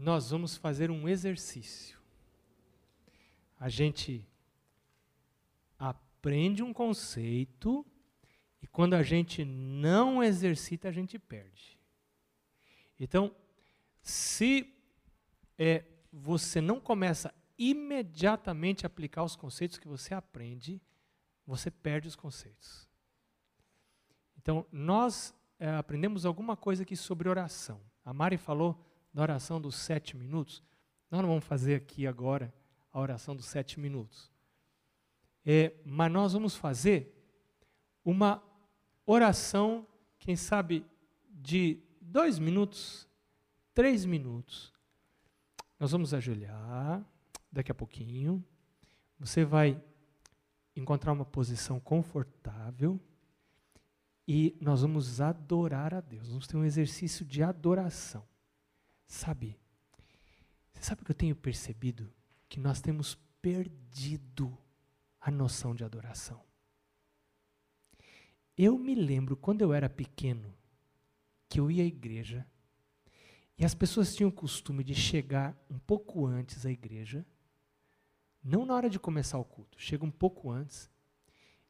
nós vamos fazer um exercício. A gente aprende um conceito e quando a gente não exercita, a gente perde. Então, se é, você não começa imediatamente a aplicar os conceitos que você aprende, você perde os conceitos. Então, nós é, aprendemos alguma coisa aqui sobre oração. A Mari falou da oração dos sete minutos. Nós não vamos fazer aqui agora a oração dos sete minutos. É, mas nós vamos fazer uma oração, quem sabe, de dois minutos, três minutos. Nós vamos ajoelhar daqui a pouquinho. Você vai encontrar uma posição confortável e nós vamos adorar a Deus. Vamos ter um exercício de adoração. Sabe? Você sabe que eu tenho percebido que nós temos perdido a noção de adoração. Eu me lembro quando eu era pequeno que eu ia à igreja e as pessoas tinham o costume de chegar um pouco antes à igreja, não na hora de começar o culto, chega um pouco antes.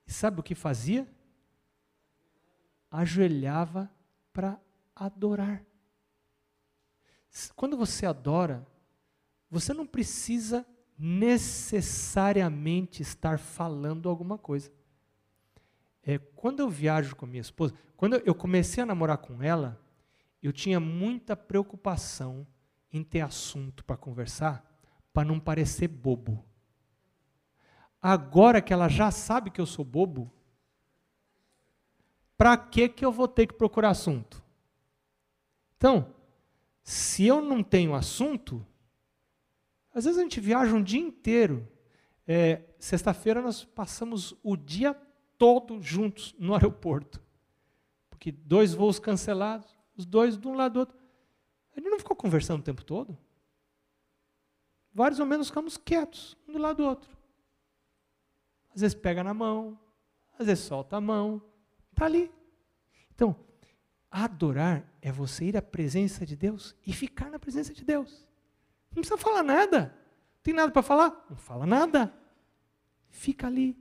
E sabe o que fazia? Ajoelhava para adorar. Quando você adora, você não precisa necessariamente estar falando alguma coisa. É, quando eu viajo com minha esposa, quando eu comecei a namorar com ela, eu tinha muita preocupação em ter assunto para conversar, para não parecer bobo. Agora que ela já sabe que eu sou bobo, para que que eu vou ter que procurar assunto? Então, se eu não tenho assunto, às vezes a gente viaja um dia inteiro. É, Sexta-feira nós passamos o dia todo juntos no aeroporto. Porque dois voos cancelados, os dois de um lado do outro. A gente não ficou conversando o tempo todo. Vários ou menos ficamos quietos, um do lado do outro. Às vezes pega na mão, às vezes solta a mão. Está ali. Então, Adorar é você ir à presença de Deus e ficar na presença de Deus. Não precisa falar nada. Tem nada para falar? Não fala nada. Fica ali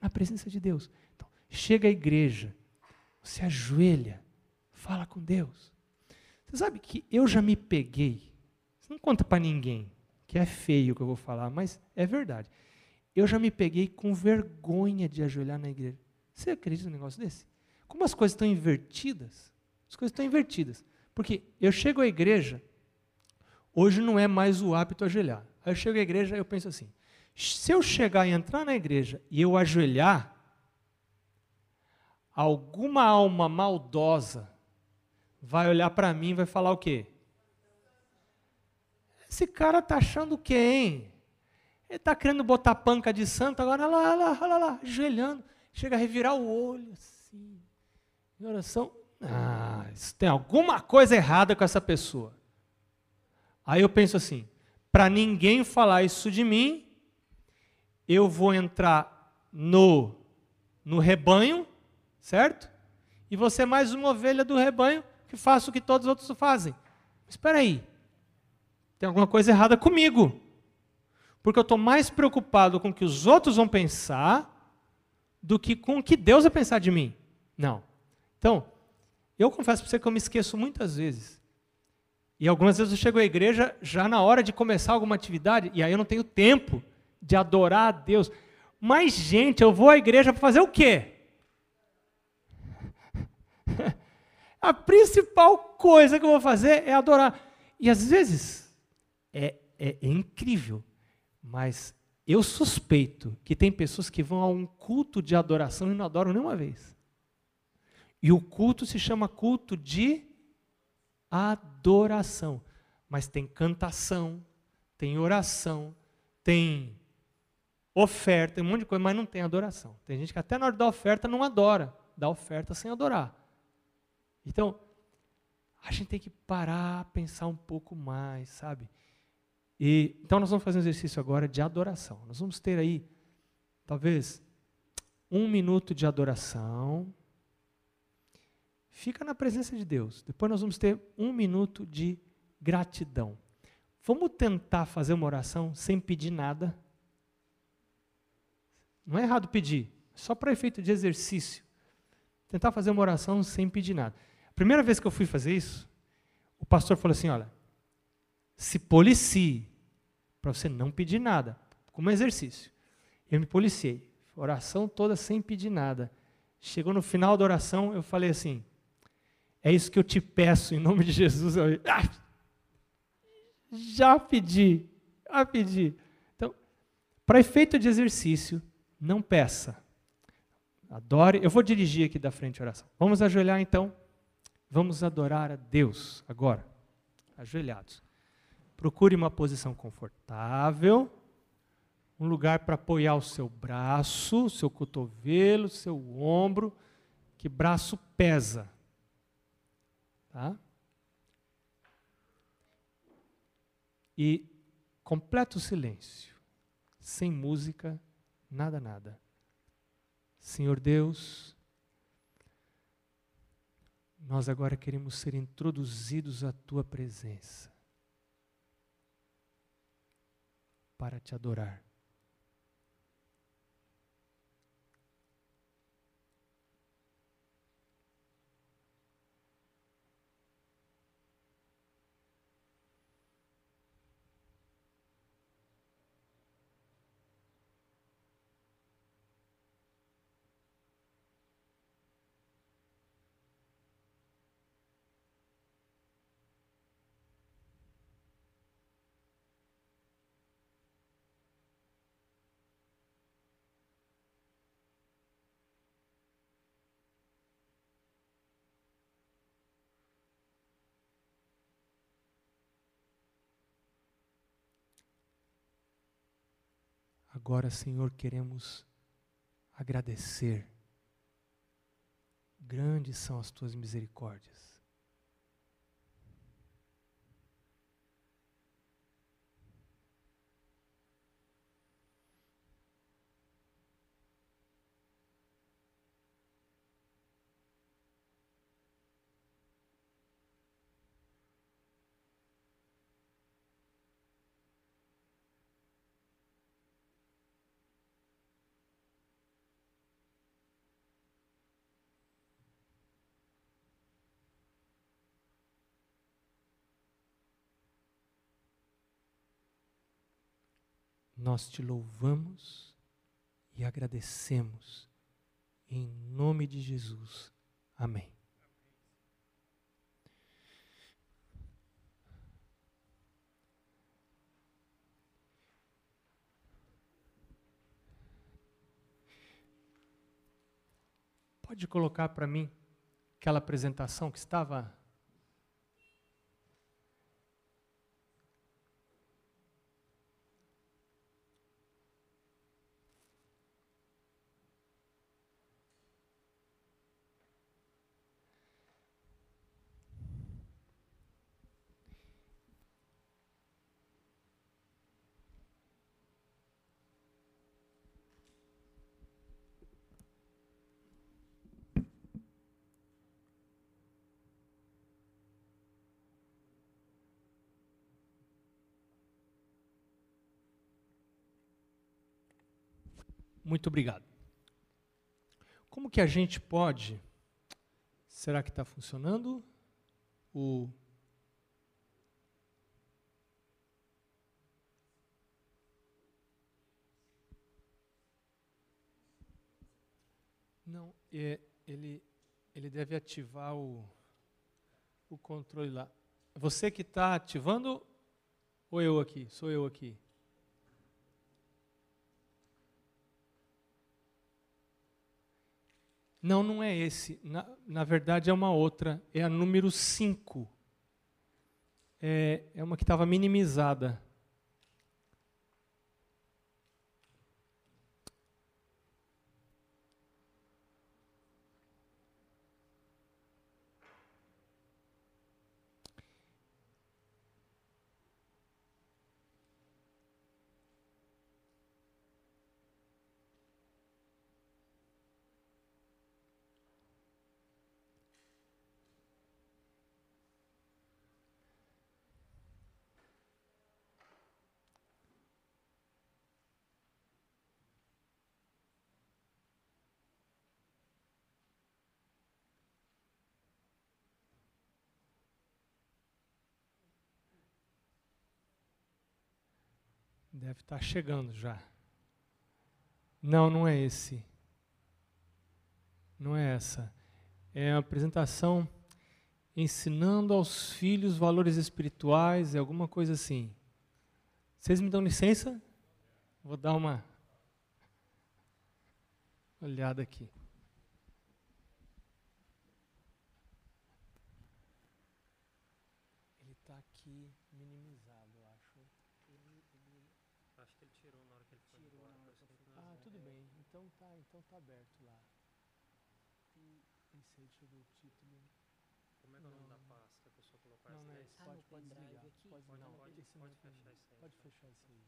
na presença de Deus. Então, chega à igreja, você ajoelha, fala com Deus. Você sabe que eu já me peguei. Você não conta para ninguém, que é feio o que eu vou falar, mas é verdade. Eu já me peguei com vergonha de ajoelhar na igreja. Você acredita num negócio desse? Como as coisas estão invertidas, as coisas estão invertidas. Porque eu chego à igreja, hoje não é mais o hábito ajoelhar. Aí eu chego à igreja e eu penso assim: se eu chegar e entrar na igreja e eu ajoelhar, alguma alma maldosa vai olhar para mim e vai falar o quê? Esse cara está achando quem? Ele está querendo botar panca de santo, agora olha lá, olha lá, olha lá, ajoelhando. Chega a revirar o olho assim, em oração. Ah, tem alguma coisa errada com essa pessoa. Aí eu penso assim: para ninguém falar isso de mim, eu vou entrar no, no rebanho, certo? E você mais uma ovelha do rebanho que faça o que todos os outros fazem. Mas espera aí, tem alguma coisa errada comigo. Porque eu estou mais preocupado com o que os outros vão pensar do que com o que Deus vai pensar de mim. Não. Então, eu confesso para você que eu me esqueço muitas vezes. E algumas vezes eu chego à igreja já na hora de começar alguma atividade, e aí eu não tenho tempo de adorar a Deus. Mas, gente, eu vou à igreja para fazer o quê? a principal coisa que eu vou fazer é adorar. E às vezes é, é, é incrível, mas eu suspeito que tem pessoas que vão a um culto de adoração e não adoram nenhuma vez. E o culto se chama culto de adoração. Mas tem cantação, tem oração, tem oferta, tem um monte de coisa, mas não tem adoração. Tem gente que até na hora da oferta não adora, dá oferta sem adorar. Então, a gente tem que parar, pensar um pouco mais, sabe? E, então nós vamos fazer um exercício agora de adoração. Nós vamos ter aí, talvez, um minuto de adoração. Fica na presença de Deus. Depois nós vamos ter um minuto de gratidão. Vamos tentar fazer uma oração sem pedir nada. Não é errado pedir, só para efeito de exercício. Tentar fazer uma oração sem pedir nada. A primeira vez que eu fui fazer isso, o pastor falou assim: olha, se policie para você não pedir nada, como exercício. Eu me policiei, oração toda sem pedir nada. Chegou no final da oração, eu falei assim: é isso que eu te peço em nome de Jesus. Ah, já pedi, já pedi. Então, para efeito de exercício, não peça. Adore. Eu vou dirigir aqui da frente a oração. Vamos ajoelhar então. Vamos adorar a Deus agora, ajoelhados. Procure uma posição confortável, um lugar para apoiar o seu braço, seu cotovelo, seu ombro, que braço pesa. Tá? E completo silêncio, sem música, nada, nada. Senhor Deus, nós agora queremos ser introduzidos à tua presença para te adorar. Agora, Senhor, queremos agradecer. Grandes são as tuas misericórdias. Nós te louvamos e agradecemos. Em nome de Jesus. Amém. Pode colocar para mim aquela apresentação que estava Muito obrigado. Como que a gente pode. Será que está funcionando? O. Não, é, ele, ele deve ativar o, o controle lá. Você que está ativando ou eu aqui? Sou eu aqui. Não, não é esse. Na, na verdade é uma outra. É a número 5. É, é uma que estava minimizada. Deve estar tá chegando já. Não, não é esse. Não é essa. É a apresentação ensinando aos filhos valores espirituais, é alguma coisa assim. Vocês me dão licença? Vou dar uma olhada aqui. Ele está aqui minimizado, eu acho. Ele, ele... Acho que ele tirou na hora que ele foi tirou embora. Ah, tudo bem. Então tá, então tá aberto lá. E esse aí, deixa eu ver o título. Como é que é o nome da pasta que a pessoa colocou não, essa não é daí? esse. Ah, Pode, pode pendrive desligar. aqui? Pode, Pode, não, pode, esse pode não tem. fechar isso aí. Pode então. fechar isso aí.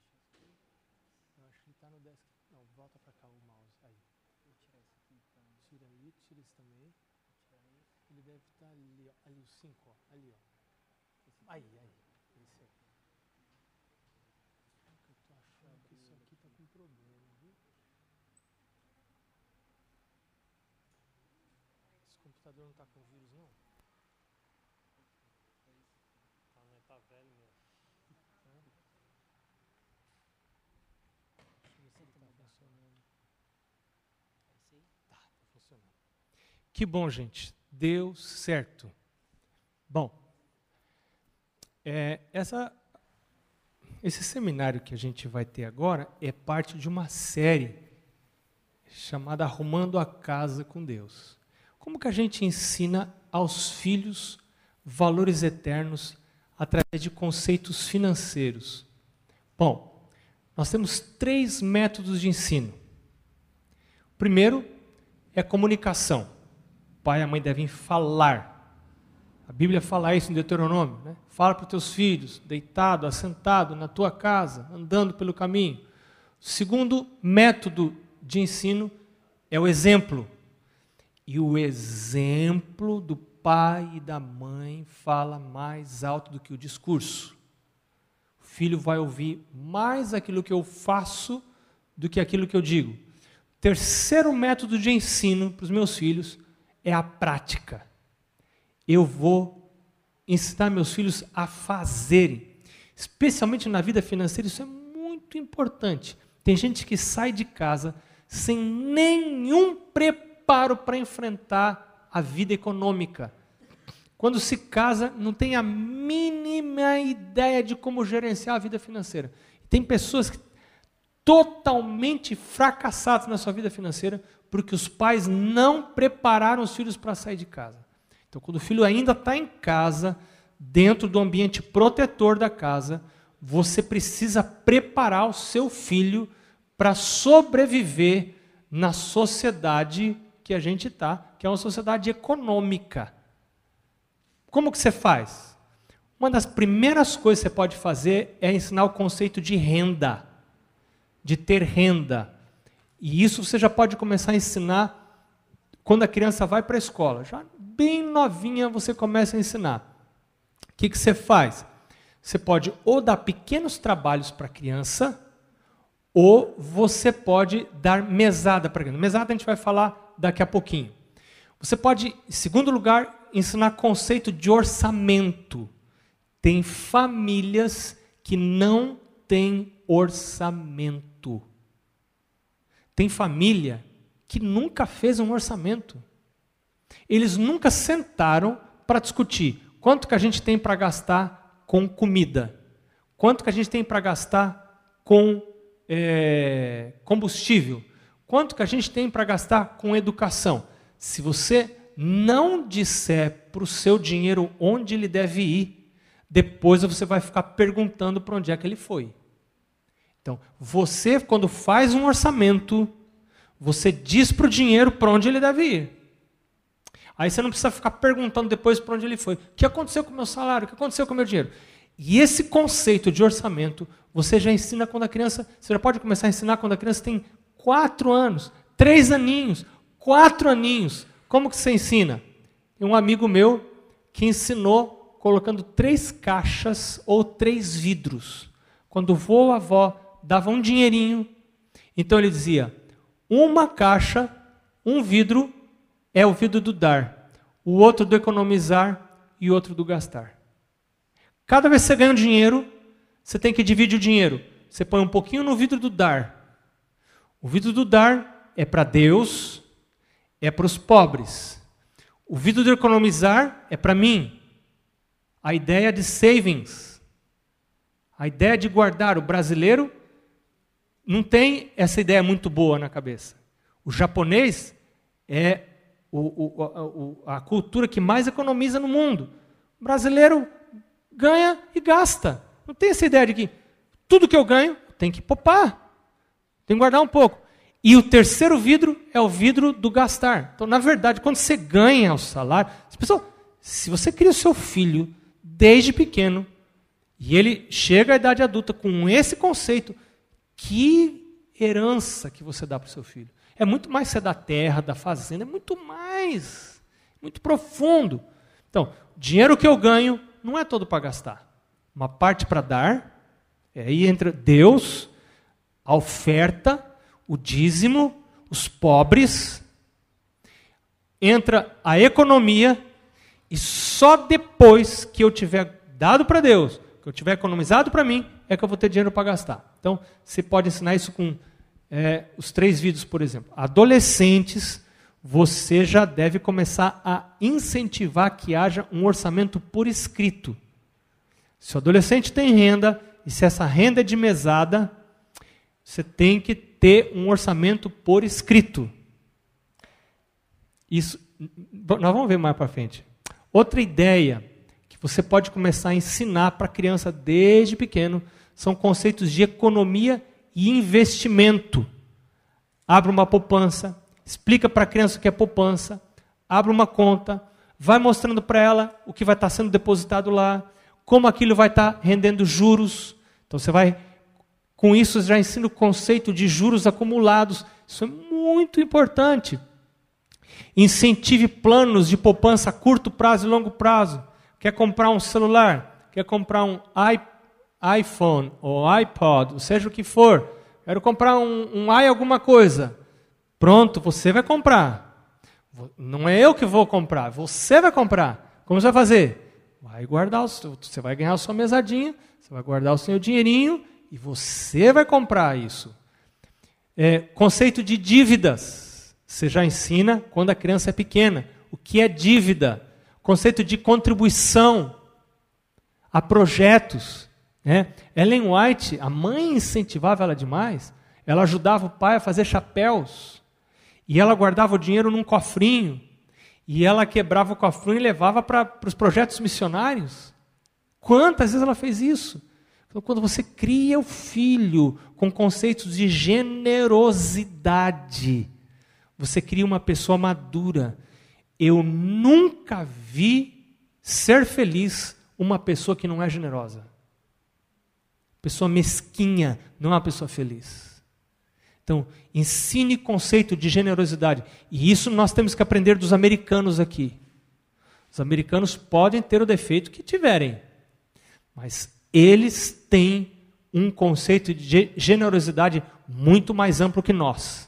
Eu acho que ele está no desk. Não, volta para cá o mouse. Aí. Vou tirar isso aqui então. Tira aí, tira esse também. Vou tirar esse. Ele deve estar ali, ó. Ali, o 5, ó. Ali, ó. Esse aqui. Aí, aí. Esse aí. Eu tô achando que isso aqui tá com problema, viu? Esse computador não tá com vírus, não? Ah, não, tá velho mesmo. Deixa eu ver se ele tá funcionando. É esse aí? Tá, tá funcionando. Que bom, gente. Deu certo. Bom, é, essa, esse seminário que a gente vai ter agora é parte de uma série chamada Arrumando a Casa com Deus. Como que a gente ensina aos filhos valores eternos através de conceitos financeiros? Bom, nós temos três métodos de ensino. O primeiro é a comunicação. Pai e a mãe devem falar. A Bíblia fala isso em Deuteronômio. Né? Fala para os teus filhos, deitado, assentado na tua casa, andando pelo caminho. O segundo método de ensino é o exemplo. E o exemplo do pai e da mãe fala mais alto do que o discurso. O filho vai ouvir mais aquilo que eu faço do que aquilo que eu digo. Terceiro método de ensino para os meus filhos é a prática. Eu vou ensinar meus filhos a fazerem, especialmente na vida financeira, isso é muito importante. Tem gente que sai de casa sem nenhum preparo para enfrentar a vida econômica. Quando se casa, não tem a mínima ideia de como gerenciar a vida financeira. Tem pessoas que totalmente fracassadas na sua vida financeira porque os pais não prepararam os filhos para sair de casa. Então, quando o filho ainda está em casa, dentro do ambiente protetor da casa, você precisa preparar o seu filho para sobreviver na sociedade que a gente está, que é uma sociedade econômica. Como que você faz? Uma das primeiras coisas que você pode fazer é ensinar o conceito de renda, de ter renda. E isso você já pode começar a ensinar quando a criança vai para a escola. Já bem novinha você começa a ensinar. O que, que você faz? Você pode ou dar pequenos trabalhos para a criança, ou você pode dar mesada para a criança. Mesada a gente vai falar daqui a pouquinho. Você pode, em segundo lugar, ensinar conceito de orçamento. Tem famílias que não têm orçamento. Tem família que nunca fez um orçamento. Eles nunca sentaram para discutir quanto que a gente tem para gastar com comida, quanto que a gente tem para gastar com é, combustível, quanto que a gente tem para gastar com educação. Se você não disser para o seu dinheiro onde ele deve ir, depois você vai ficar perguntando para onde é que ele foi. Então, você, quando faz um orçamento, você diz para o dinheiro para onde ele deve ir. Aí você não precisa ficar perguntando depois para onde ele foi. O que aconteceu com o meu salário? O que aconteceu com o meu dinheiro? E esse conceito de orçamento, você já ensina quando a criança. Você já pode começar a ensinar quando a criança tem quatro anos, três aninhos, quatro aninhos. Como que você ensina? Um amigo meu que ensinou colocando três caixas ou três vidros. Quando o vô ou a avó dava um dinheirinho, então ele dizia: uma caixa, um vidro é o vidro do dar, o outro do economizar e o outro do gastar. Cada vez que você ganha um dinheiro, você tem que dividir o dinheiro. você põe um pouquinho no vidro do dar. O vidro do dar é para Deus, é para os pobres. O vidro de economizar é para mim. A ideia de savings, a ideia de guardar. O brasileiro não tem essa ideia muito boa na cabeça. O japonês é o, o, a, a cultura que mais economiza no mundo. O brasileiro ganha e gasta. Não tem essa ideia de que tudo que eu ganho tem que poupar, tem que guardar um pouco. E o terceiro vidro é o vidro do gastar. Então, na verdade, quando você ganha o salário, pessoal, se você cria o seu filho desde pequeno e ele chega à idade adulta com esse conceito, que herança que você dá para o seu filho? É muito mais ser da terra, da fazenda, é muito mais, muito profundo. Então, dinheiro que eu ganho não é todo para gastar. Uma parte para dar, é aí entra Deus, a oferta, o dízimo, os pobres, entra a economia, e só depois que eu tiver dado para Deus, que eu tiver economizado para mim, é que eu vou ter dinheiro para gastar. Então, você pode ensinar isso com é, os três vídeos, por exemplo. Adolescentes, você já deve começar a incentivar que haja um orçamento por escrito. Se o adolescente tem renda, e se essa renda é de mesada, você tem que ter um orçamento por escrito. Isso, nós vamos ver mais para frente. Outra ideia que você pode começar a ensinar para a criança desde pequeno são conceitos de economia e investimento. Abra uma poupança, explica para a criança o que é poupança, abre uma conta, vai mostrando para ela o que vai estar sendo depositado lá, como aquilo vai estar rendendo juros. Então você vai, com isso, já ensina o conceito de juros acumulados. Isso é muito importante. Incentive planos de poupança a curto prazo e longo prazo. Quer comprar um celular? Quer comprar um iPhone ou iPod, seja o que for. Quero comprar um, um i alguma coisa. Pronto, você vai comprar. Não é eu que vou comprar, você vai comprar. Como você vai fazer? Vai guardar, o seu, você vai ganhar a sua mesadinha, você vai guardar o seu dinheirinho e você vai comprar isso. É, conceito de dívidas. Você já ensina quando a criança é pequena. O que é dívida? Conceito de contribuição a projetos. Né? Ellen White, a mãe incentivava ela demais. Ela ajudava o pai a fazer chapéus. E ela guardava o dinheiro num cofrinho. E ela quebrava o cofrinho e levava para os projetos missionários. Quantas vezes ela fez isso? Então, quando você cria o filho com conceitos de generosidade, você cria uma pessoa madura. Eu nunca vi ser feliz uma pessoa que não é generosa. Pessoa mesquinha não é uma pessoa feliz. Então, ensine conceito de generosidade. E isso nós temos que aprender dos americanos aqui. Os americanos podem ter o defeito que tiverem, mas eles têm um conceito de generosidade muito mais amplo que nós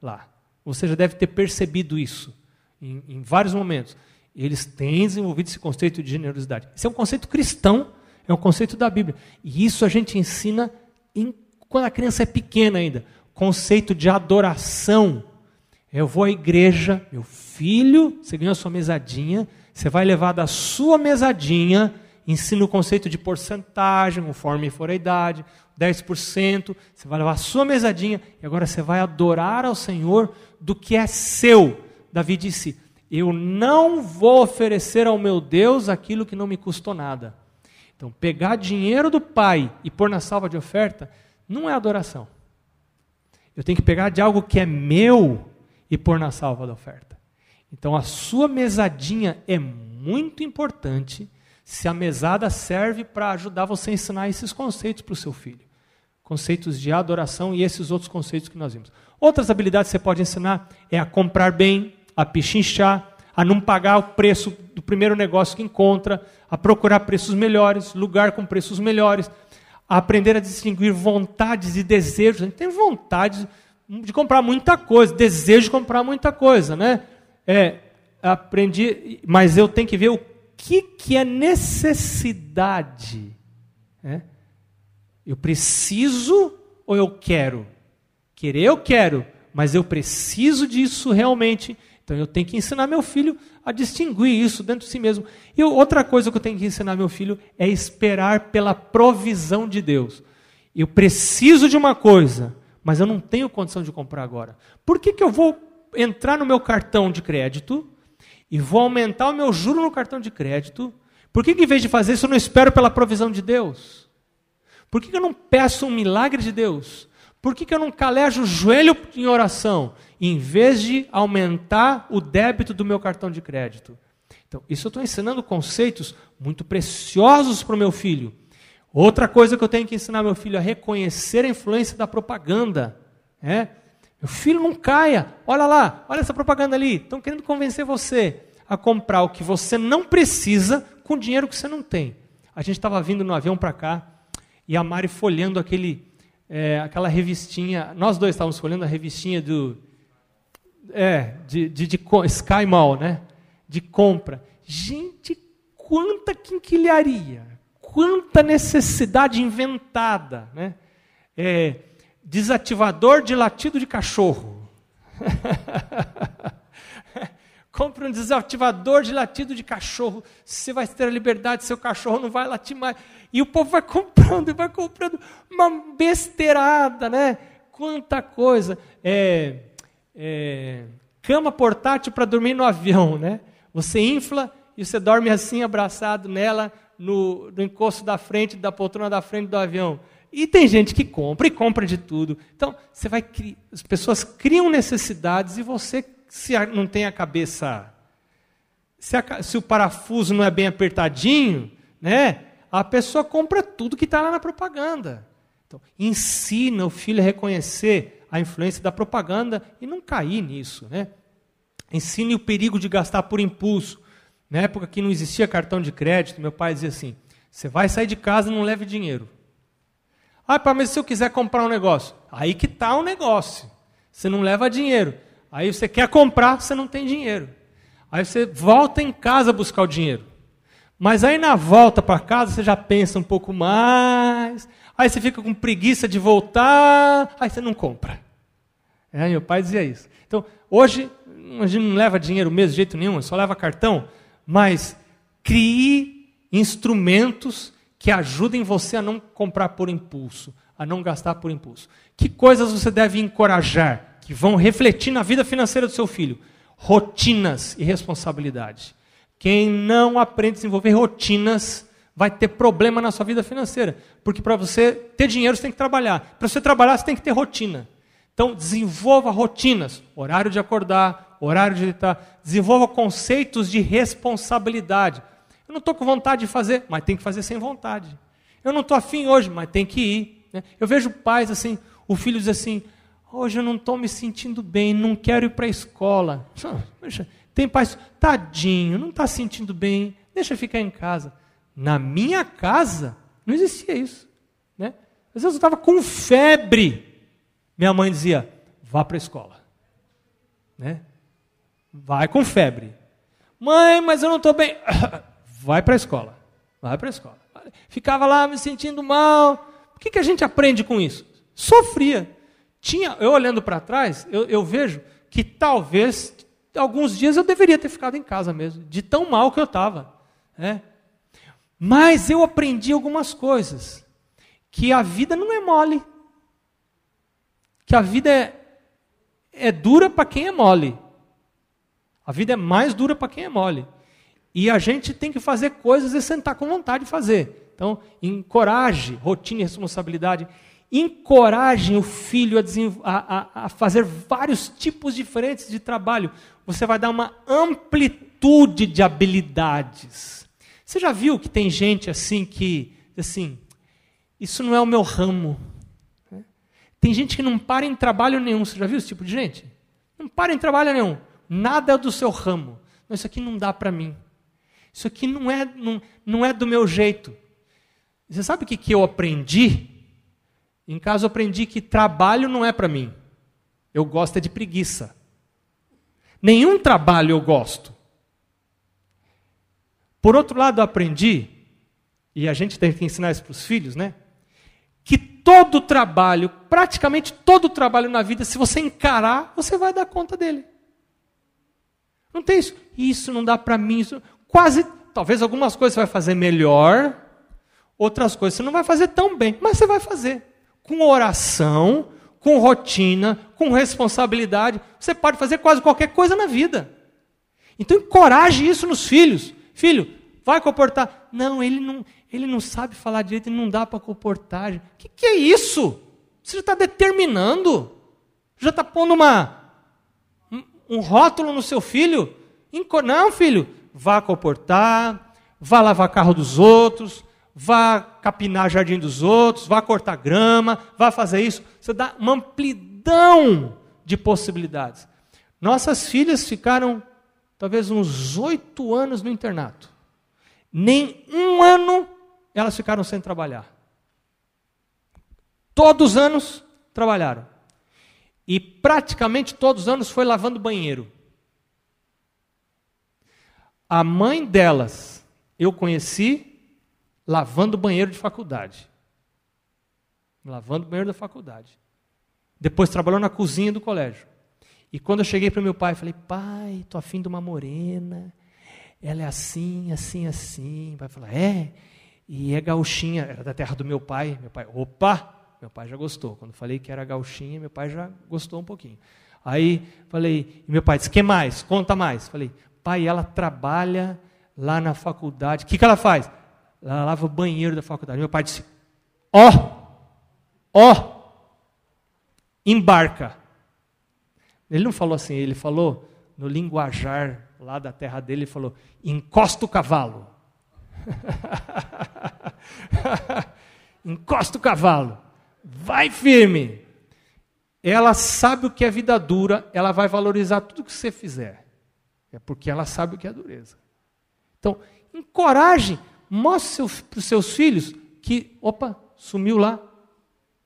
lá. Você já deve ter percebido isso em, em vários momentos. Eles têm desenvolvido esse conceito de generosidade. Esse é um conceito cristão, é um conceito da Bíblia. E isso a gente ensina em, quando a criança é pequena ainda conceito de adoração. Eu vou à igreja, meu filho, você ganhou a sua mesadinha, você vai levar da sua mesadinha, ensina o conceito de porcentagem, conforme for a idade, 10%, você vai levar a sua mesadinha e agora você vai adorar ao Senhor do que é seu. Davi disse: Eu não vou oferecer ao meu Deus aquilo que não me custou nada. Então, pegar dinheiro do pai e pôr na salva de oferta não é adoração. Eu tenho que pegar de algo que é meu e pôr na salva da oferta. Então a sua mesadinha é muito importante se a mesada serve para ajudar você a ensinar esses conceitos para o seu filho. Conceitos de adoração e esses outros conceitos que nós vimos. Outras habilidades que você pode ensinar é a comprar bem, a pichinchar, a não pagar o preço do primeiro negócio que encontra, a procurar preços melhores, lugar com preços melhores, a aprender a distinguir vontades e desejos. A gente tem vontade de comprar muita coisa, desejo de comprar muita coisa, né? É, aprendi, mas eu tenho que ver o que, que é necessidade. Né? Eu preciso ou eu quero? Querer eu quero, mas eu preciso disso realmente. Então eu tenho que ensinar meu filho a distinguir isso dentro de si mesmo. E outra coisa que eu tenho que ensinar meu filho é esperar pela provisão de Deus. Eu preciso de uma coisa, mas eu não tenho condição de comprar agora. Por que, que eu vou entrar no meu cartão de crédito e vou aumentar o meu juro no cartão de crédito? Por que, que em vez de fazer isso eu não espero pela provisão de Deus? Por que, que eu não peço um milagre de Deus? Por que, que eu não calejo o joelho em oração, em vez de aumentar o débito do meu cartão de crédito? Então, isso eu estou ensinando conceitos muito preciosos para o meu filho. Outra coisa que eu tenho que ensinar meu filho é reconhecer a influência da propaganda. É? Meu filho não caia. Olha lá, olha essa propaganda ali. Estão querendo convencer você a comprar o que você não precisa com dinheiro que você não tem. A gente estava vindo no avião para cá e a Mari folhando aquele é, aquela revistinha, nós dois estávamos folhando a revistinha do é, de, de, de Sky Mall, né? De compra. Gente, quanta quinquilharia, quanta necessidade inventada, né? É, desativador de latido de cachorro. Compre um desativador de latido de cachorro. Você vai ter a liberdade, seu cachorro não vai latir mais. E o povo vai comprando, vai comprando uma besteirada, né? Quanta coisa. É, é, cama portátil para dormir no avião, né? Você infla e você dorme assim, abraçado nela, no, no encosto da frente, da poltrona da frente do avião. E tem gente que compra e compra de tudo. Então, você vai as pessoas criam necessidades e você se não tem a cabeça, se, a, se o parafuso não é bem apertadinho, né? A pessoa compra tudo que está lá na propaganda. Então, ensina o filho a reconhecer a influência da propaganda e não cair nisso, né? Ensine o perigo de gastar por impulso. Na época que não existia cartão de crédito, meu pai dizia assim: você vai sair de casa não leve dinheiro. Ah, pai, mas se eu quiser comprar um negócio? Aí que está o negócio. Você não leva dinheiro. Aí você quer comprar, você não tem dinheiro. Aí você volta em casa buscar o dinheiro. Mas aí na volta para casa você já pensa um pouco mais. Aí você fica com preguiça de voltar, aí você não compra. É, meu pai dizia isso. Então, hoje a gente não leva dinheiro mesmo de jeito nenhum, só leva cartão, mas crie instrumentos que ajudem você a não comprar por impulso, a não gastar por impulso. Que coisas você deve encorajar? que vão refletir na vida financeira do seu filho. Rotinas e responsabilidade. Quem não aprende a desenvolver rotinas vai ter problema na sua vida financeira. Porque para você ter dinheiro, você tem que trabalhar. Para você trabalhar, você tem que ter rotina. Então, desenvolva rotinas. Horário de acordar, horário de deitar. Desenvolva conceitos de responsabilidade. Eu não estou com vontade de fazer, mas tem que fazer sem vontade. Eu não estou afim hoje, mas tem que ir. Né? Eu vejo pais assim, o filho diz assim, Hoje eu não estou me sentindo bem, não quero ir para a escola. Tem pais, tadinho, não está sentindo bem, deixa ficar em casa. Na minha casa, não existia isso. Né? Às vezes eu estava com febre. Minha mãe dizia, vá para a escola. Né? Vai com febre. Mãe, mas eu não estou bem. Vai para a escola. Vai para a escola. Ficava lá me sentindo mal. O que, que a gente aprende com isso? Sofria. Tinha, eu olhando para trás, eu, eu vejo que talvez alguns dias eu deveria ter ficado em casa mesmo, de tão mal que eu estava. Né? Mas eu aprendi algumas coisas. Que a vida não é mole. Que a vida é, é dura para quem é mole. A vida é mais dura para quem é mole. E a gente tem que fazer coisas e sentar com vontade de fazer. Então, encoraje rotina e responsabilidade encorajem o filho a, a, a, fazer vários tipos diferentes de trabalho. Você vai dar uma amplitude de habilidades. Você já viu que tem gente assim que, assim, isso não é o meu ramo. Tem gente que não para em trabalho nenhum. Você já viu esse tipo de gente? Não para em trabalho nenhum. Nada é do seu ramo. Não, isso aqui não dá para mim. Isso aqui não é, não, não é do meu jeito. Você sabe o que, que eu aprendi? Em casa eu aprendi que trabalho não é para mim. Eu gosto é de preguiça. Nenhum trabalho eu gosto. Por outro lado, aprendi, e a gente tem que ensinar isso para os filhos, né? que todo trabalho, praticamente todo trabalho na vida, se você encarar, você vai dar conta dele. Não tem isso. Isso não dá para mim. Isso, quase, talvez algumas coisas você vai fazer melhor, outras coisas você não vai fazer tão bem, mas você vai fazer. Com oração, com rotina, com responsabilidade, você pode fazer quase qualquer coisa na vida. Então encoraje isso nos filhos. Filho, vai comportar. Não, ele não, ele não sabe falar direito, ele não dá para comportar. O que, que é isso? Você já está determinando. Já está pondo uma, um, um rótulo no seu filho. Não, filho, vá comportar, vá lavar carro dos outros, vá capinar jardim dos outros, vá cortar grama, vá fazer isso. Você dá uma amplidão de possibilidades. Nossas filhas ficaram talvez uns oito anos no internato. Nem um ano elas ficaram sem trabalhar. Todos os anos trabalharam. E praticamente todos os anos foi lavando banheiro. A mãe delas eu conheci lavando banheiro de faculdade. Lavando banheiro da faculdade. Depois trabalhou na cozinha do colégio. E quando eu cheguei para meu pai, falei: pai, estou afim de uma morena. Ela é assim, assim, assim. Pai falou: é. E é gauchinha, era da terra do meu pai. Meu pai, opa! Meu pai já gostou. Quando falei que era gauchinha, meu pai já gostou um pouquinho. Aí falei, e meu pai disse: que mais? Conta mais. Falei: pai, ela trabalha lá na faculdade. O que, que ela faz? Ela lava o banheiro da faculdade. Meu pai disse: ó, oh, ó, oh, embarca. Ele não falou assim, ele falou no linguajar lá da terra dele, ele falou: encosta o cavalo. encosta o cavalo. Vai firme. Ela sabe o que é vida dura, ela vai valorizar tudo que você fizer. É porque ela sabe o que é dureza. Então, encoraje, mostre para os seus filhos que, opa, sumiu lá.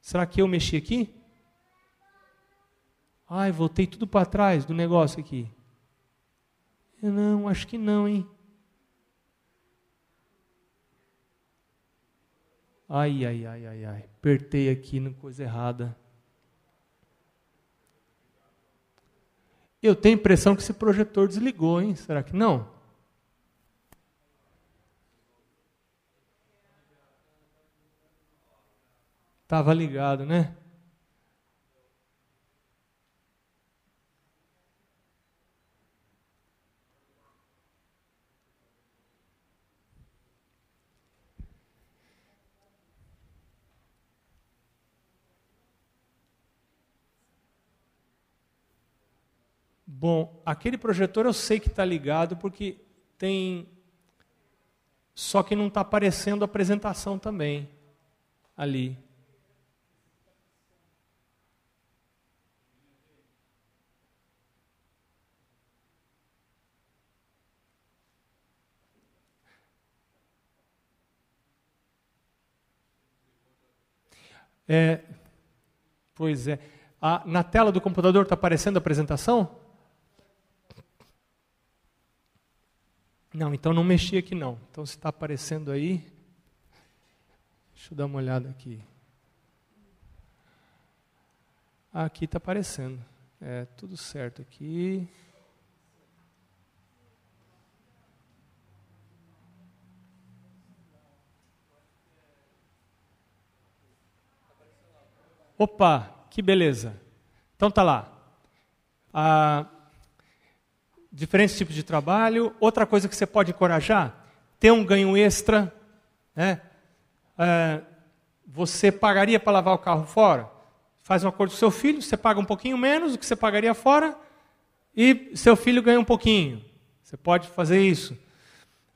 Será que eu mexi aqui? Ai, voltei tudo para trás do negócio aqui. Eu não, acho que não, hein? Ai, ai, ai, ai, ai. Apertei aqui na coisa errada. Eu tenho a impressão que esse projetor desligou, hein? Será que não? Estava ligado, né? Bom, aquele projetor eu sei que está ligado porque tem. Só que não está aparecendo a apresentação também ali. É, pois é. Ah, na tela do computador está aparecendo a apresentação? Não, então não mexi aqui não. Então se está aparecendo aí, deixa eu dar uma olhada aqui. Aqui está aparecendo. É tudo certo aqui. Opa, que beleza. Então tá lá. Ah, diferentes tipos de trabalho. Outra coisa que você pode encorajar, ter um ganho extra. Né? É, você pagaria para lavar o carro fora? Faz um acordo com seu filho, você paga um pouquinho menos do que você pagaria fora e seu filho ganha um pouquinho. Você pode fazer isso.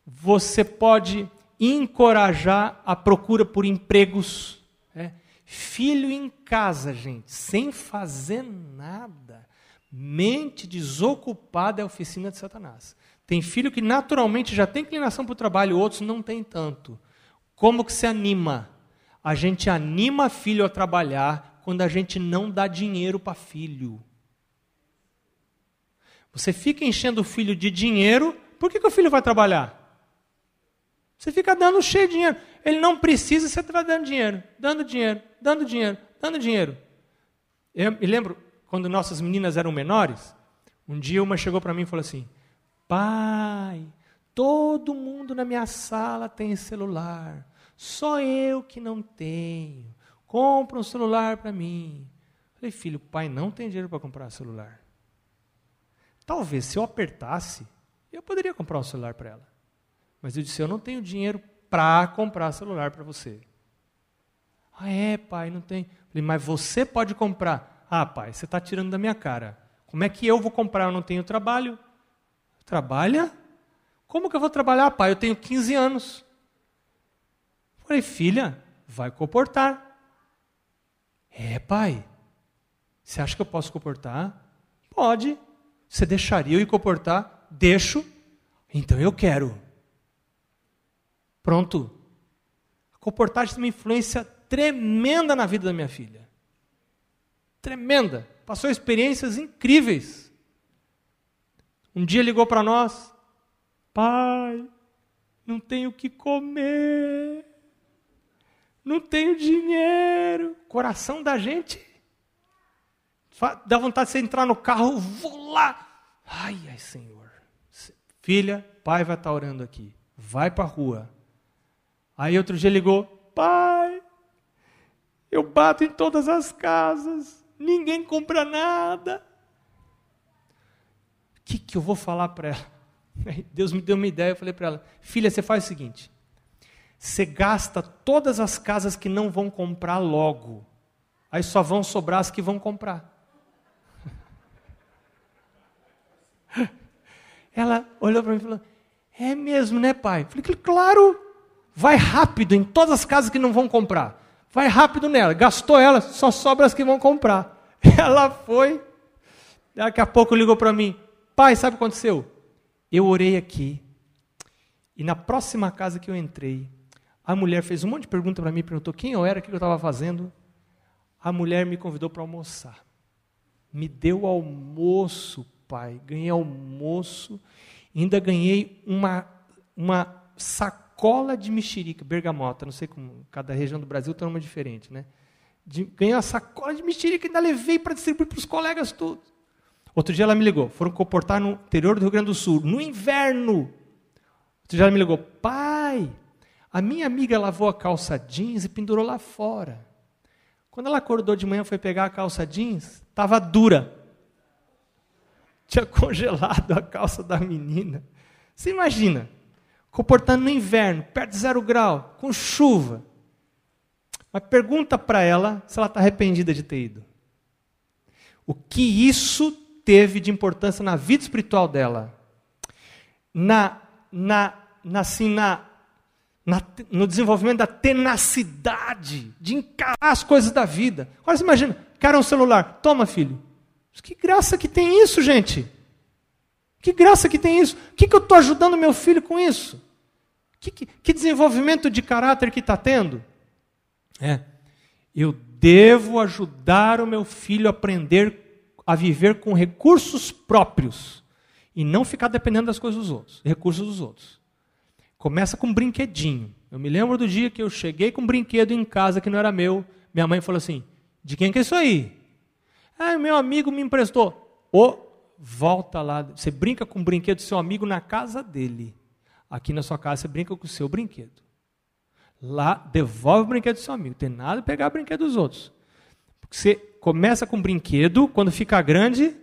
Você pode encorajar a procura por empregos. Né? Filho em casa, gente, sem fazer nada. Mente desocupada é a oficina de Satanás. Tem filho que naturalmente já tem inclinação para o trabalho, outros não tem tanto. Como que se anima? A gente anima filho a trabalhar quando a gente não dá dinheiro para filho. Você fica enchendo o filho de dinheiro, por que, que o filho vai trabalhar? Você fica dando cheio de dinheiro. Ele não precisa, você vai dando dinheiro, dando dinheiro, dando dinheiro, dando dinheiro. Eu me lembro, quando nossas meninas eram menores, um dia uma chegou para mim e falou assim: Pai, todo mundo na minha sala tem celular, só eu que não tenho. Compra um celular para mim. Falei, filho, pai não tem dinheiro para comprar celular. Talvez se eu apertasse, eu poderia comprar um celular para ela. Mas eu disse, eu não tenho dinheiro para comprar celular para você. Ah, é, pai, não tem. Falei, mas você pode comprar. Ah, pai, você está tirando da minha cara. Como é que eu vou comprar? Eu não tenho trabalho. Trabalha? Como que eu vou trabalhar, pai? Eu tenho 15 anos. Falei, filha, vai comportar. É, pai. Você acha que eu posso comportar? Pode. Você deixaria eu ir comportar? Deixo. Então eu quero. Pronto. A comportagem tem uma influência tremenda na vida da minha filha. Tremenda. Passou experiências incríveis. Um dia ligou para nós: Pai, não tenho o que comer. Não tenho dinheiro. Coração da gente. Dá vontade de você entrar no carro, vou lá. Ai, ai, Senhor. Filha, pai vai estar orando aqui. Vai para a rua. Aí outro dia ligou: Pai, eu bato em todas as casas, ninguém compra nada. O que, que eu vou falar para ela? Deus me deu uma ideia, eu falei para ela: Filha, você faz o seguinte. Você gasta todas as casas que não vão comprar logo. Aí só vão sobrar as que vão comprar. Ela olhou para mim e falou: É mesmo, né, pai? Eu falei: Claro, vai rápido em todas as casas que não vão comprar. Vai rápido nela. Gastou ela, só sobra as que vão comprar. Ela foi. Daqui a pouco ligou para mim: Pai, sabe o que aconteceu? Eu orei aqui. E na próxima casa que eu entrei, a mulher fez um monte de perguntas para mim, perguntou quem eu era, o que eu estava fazendo. A mulher me convidou para almoçar. Me deu almoço pai. Ganhei almoço, ainda ganhei uma, uma sacola de mexerica, bergamota, não sei como, cada região do Brasil tem uma diferente, né? De, ganhei uma sacola de mexerica e ainda levei para distribuir para os colegas todos. Outro dia ela me ligou, foram comportar no interior do Rio Grande do Sul, no inverno. Outro dia ela me ligou, pai, a minha amiga lavou a calça jeans e pendurou lá fora. Quando ela acordou de manhã, foi pegar a calça jeans, estava dura tinha congelado a calça da menina. Você imagina, comportando no inverno, perto de zero grau, com chuva. Mas pergunta para ela se ela está arrependida de ter ido. O que isso teve de importância na vida espiritual dela? Na, na, na, assim, na, na, no desenvolvimento da tenacidade, de encarar as coisas da vida. Agora você imagina, cara, um celular, toma filho, que graça que tem isso, gente? Que graça que tem isso? O que, que eu estou ajudando meu filho com isso? Que, que, desenvolvimento de caráter que está tendo? É, eu devo ajudar o meu filho a aprender a viver com recursos próprios e não ficar dependendo das coisas dos outros, recursos dos outros. Começa com um brinquedinho. Eu me lembro do dia que eu cheguei com um brinquedo em casa que não era meu. Minha mãe falou assim: De quem que é isso aí? Ah, meu amigo me emprestou. Ô, volta lá. Você brinca com o brinquedo do seu amigo na casa dele. Aqui na sua casa você brinca com o seu brinquedo. Lá, devolve o brinquedo do seu amigo. Tem nada de pegar o brinquedo dos outros. Porque você começa com brinquedo, quando fica grande,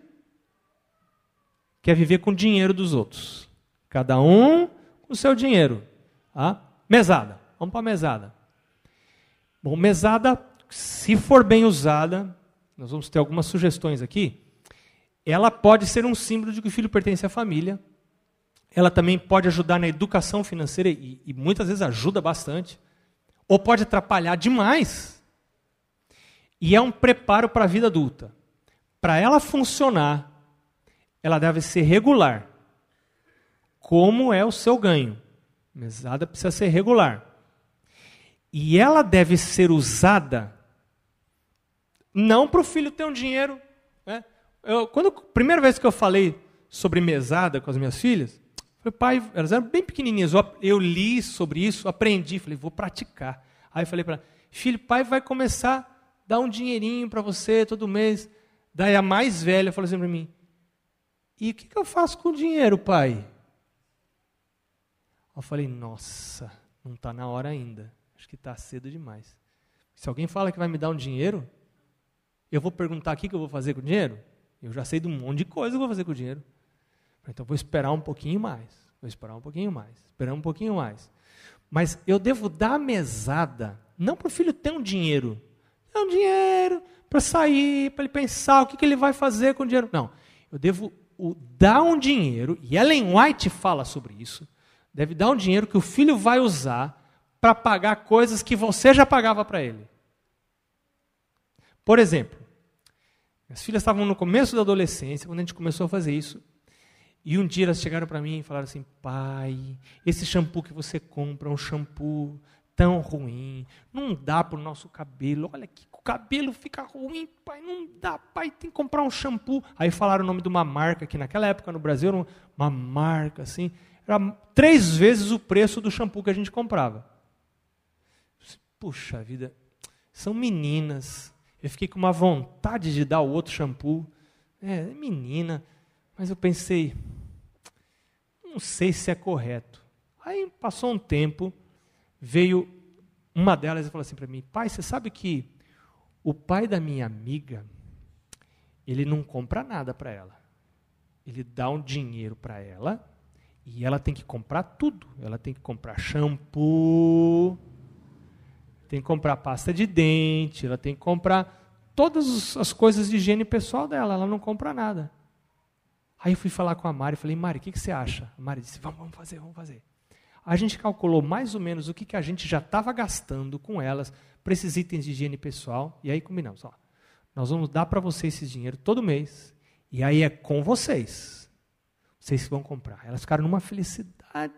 quer viver com o dinheiro dos outros. Cada um com o seu dinheiro. Tá? Mesada. Vamos para a mesada. Bom, mesada, se for bem usada, nós vamos ter algumas sugestões aqui. Ela pode ser um símbolo de que o filho pertence à família. Ela também pode ajudar na educação financeira e, e muitas vezes ajuda bastante. Ou pode atrapalhar demais. E é um preparo para a vida adulta. Para ela funcionar, ela deve ser regular. Como é o seu ganho? Mesada precisa ser regular. E ela deve ser usada não para o filho ter um dinheiro. Né? Eu, quando primeira vez que eu falei sobre mesada com as minhas filhas, Falei, pai, elas eram bem pequenininhas. Eu, eu li sobre isso, aprendi. Falei, vou praticar. Aí falei para filho, pai vai começar a dar um dinheirinho para você todo mês. Daí a mais velha falou assim para mim, e o que, que eu faço com o dinheiro, pai? Eu falei, nossa, não está na hora ainda. Acho que está cedo demais. Se alguém fala que vai me dar um dinheiro, eu vou perguntar o que eu vou fazer com o dinheiro? Eu já sei de um monte de coisa que eu vou fazer com o dinheiro. Então vou esperar um pouquinho mais. Vou esperar um pouquinho mais. Esperar um pouquinho mais. Mas eu devo dar a mesada, não para o filho ter um dinheiro. É um dinheiro para sair, para ele pensar o que, que ele vai fazer com o dinheiro. Não. Eu devo o, dar um dinheiro, e Ellen White fala sobre isso, deve dar um dinheiro que o filho vai usar para pagar coisas que você já pagava para ele. Por exemplo, minhas filhas estavam no começo da adolescência, quando a gente começou a fazer isso, e um dia elas chegaram para mim e falaram assim: pai, esse shampoo que você compra é um shampoo tão ruim, não dá para o nosso cabelo, olha que o cabelo fica ruim, pai, não dá, pai, tem que comprar um shampoo. Aí falaram o nome de uma marca, que naquela época no Brasil era uma marca assim, era três vezes o preço do shampoo que a gente comprava. Puxa vida, são meninas. Eu fiquei com uma vontade de dar o outro shampoo. É, menina. Mas eu pensei, não sei se é correto. Aí passou um tempo, veio uma delas e falou assim para mim: Pai, você sabe que o pai da minha amiga, ele não compra nada para ela. Ele dá um dinheiro para ela e ela tem que comprar tudo. Ela tem que comprar shampoo, tem que comprar pasta de dente, ela tem que comprar todas as coisas de higiene pessoal dela. Ela não compra nada. Aí eu fui falar com a Mari, falei, Mari, o que, que você acha? A Mari disse, vamos, vamos fazer, vamos fazer. A gente calculou mais ou menos o que, que a gente já estava gastando com elas para esses itens de higiene pessoal, e aí combinamos, ó, nós vamos dar para vocês esse dinheiro todo mês, e aí é com vocês. Vocês vão comprar. Elas ficaram numa felicidade.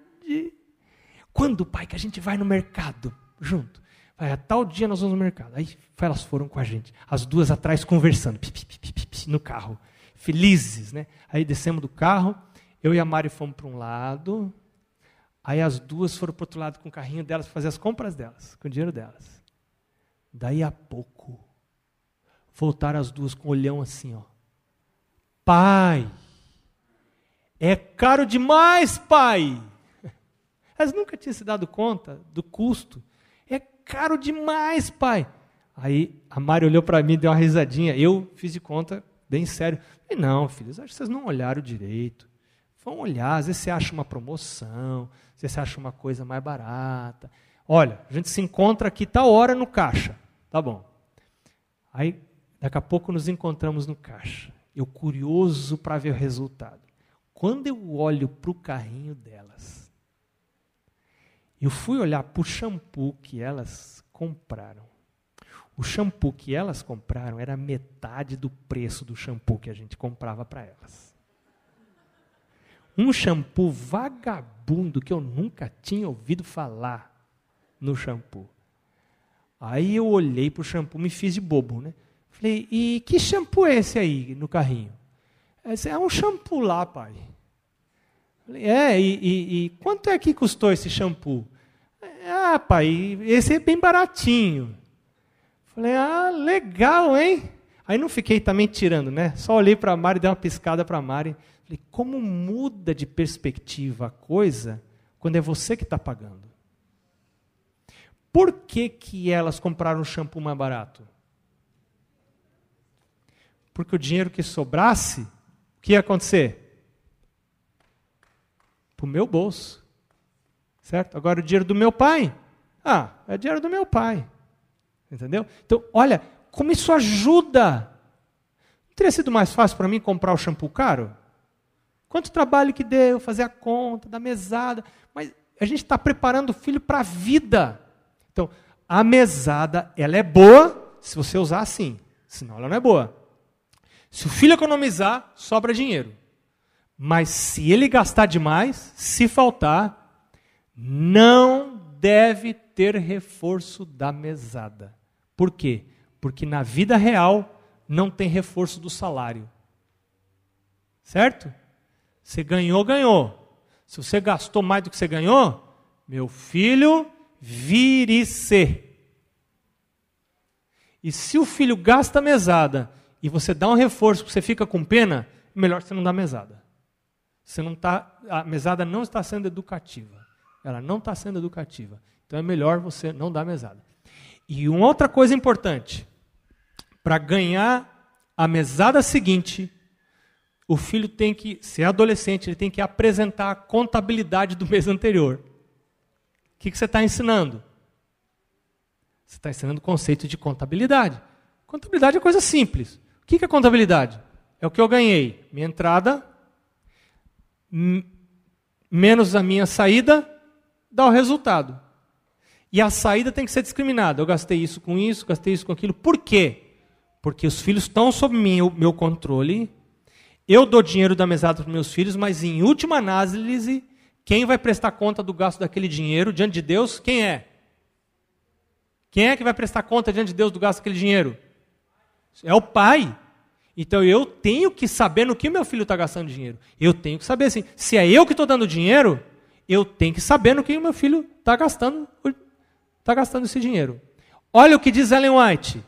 Quando, pai, que a gente vai no mercado junto? Vai, a tal dia nós vamos no mercado. Aí elas foram com a gente, as duas atrás conversando, pi, pi, pi, no carro felizes, né? Aí descemos do carro, eu e a Mari fomos para um lado, aí as duas foram para outro lado com o carrinho delas para fazer as compras delas, com o dinheiro delas. Daí a pouco, voltaram as duas com o olhão assim, ó. Pai, é caro demais, pai. Elas nunca tinham se dado conta do custo. É caro demais, pai. Aí a Mari olhou para mim deu uma risadinha. Eu fiz de conta bem sério. E não, filhos, acho que vocês não olharam direito. Vão olhar, às vezes você acha uma promoção, às vezes você acha uma coisa mais barata. Olha, a gente se encontra aqui tal hora no caixa. Tá bom. Aí, daqui a pouco nos encontramos no caixa. Eu curioso para ver o resultado. Quando eu olho para o carrinho delas, eu fui olhar para o shampoo que elas compraram. O shampoo que elas compraram era metade do preço do shampoo que a gente comprava para elas. Um shampoo vagabundo que eu nunca tinha ouvido falar no shampoo. Aí eu olhei para o shampoo, me fiz de bobo, né? Falei, e que shampoo é esse aí no carrinho? Esse é um shampoo lá, pai. Falei, é, e, e, e quanto é que custou esse shampoo? Ah, pai, esse é bem baratinho. Falei, ah, legal, hein? Aí não fiquei também tirando, né? Só olhei para a Mari, dei uma piscada para a Mari. Falei, como muda de perspectiva a coisa quando é você que está pagando? Por que, que elas compraram shampoo mais barato? Porque o dinheiro que sobrasse, o que ia acontecer? Para o meu bolso. Certo? Agora o dinheiro do meu pai. Ah, é dinheiro do meu pai. Entendeu? Então, olha, como isso ajuda. Não teria sido mais fácil para mim comprar o shampoo caro? Quanto trabalho que deu, fazer a conta, da mesada. Mas a gente está preparando o filho para a vida. Então, a mesada, ela é boa se você usar assim. Senão ela não é boa. Se o filho economizar, sobra dinheiro. Mas se ele gastar demais, se faltar, não deve ter reforço da mesada. Por quê? Porque na vida real não tem reforço do salário. Certo? Você ganhou, ganhou. Se você gastou mais do que você ganhou, meu filho, vire-se. E se o filho gasta mesada e você dá um reforço, você fica com pena, melhor você não dar mesada. Você não tá, a mesada não está sendo educativa. Ela não está sendo educativa. Então é melhor você não dar mesada. E uma outra coisa importante: para ganhar a mesada seguinte, o filho tem que, se é adolescente, ele tem que apresentar a contabilidade do mês anterior. O que, que você está ensinando? Você está ensinando o conceito de contabilidade. Contabilidade é coisa simples. O que, que é contabilidade? É o que eu ganhei. Minha entrada menos a minha saída dá o resultado. E a saída tem que ser discriminada. Eu gastei isso com isso, gastei isso com aquilo. Por quê? Porque os filhos estão sob meu, meu controle. Eu dou dinheiro da mesada para meus filhos, mas em última análise, quem vai prestar conta do gasto daquele dinheiro diante de Deus? Quem é? Quem é que vai prestar conta diante de Deus do gasto daquele dinheiro? É o pai. Então eu tenho que saber no que meu filho está gastando dinheiro. Eu tenho que saber assim. Se é eu que estou dando dinheiro, eu tenho que saber no que meu filho está gastando, tá gastando esse dinheiro. Olha o que diz Ellen White,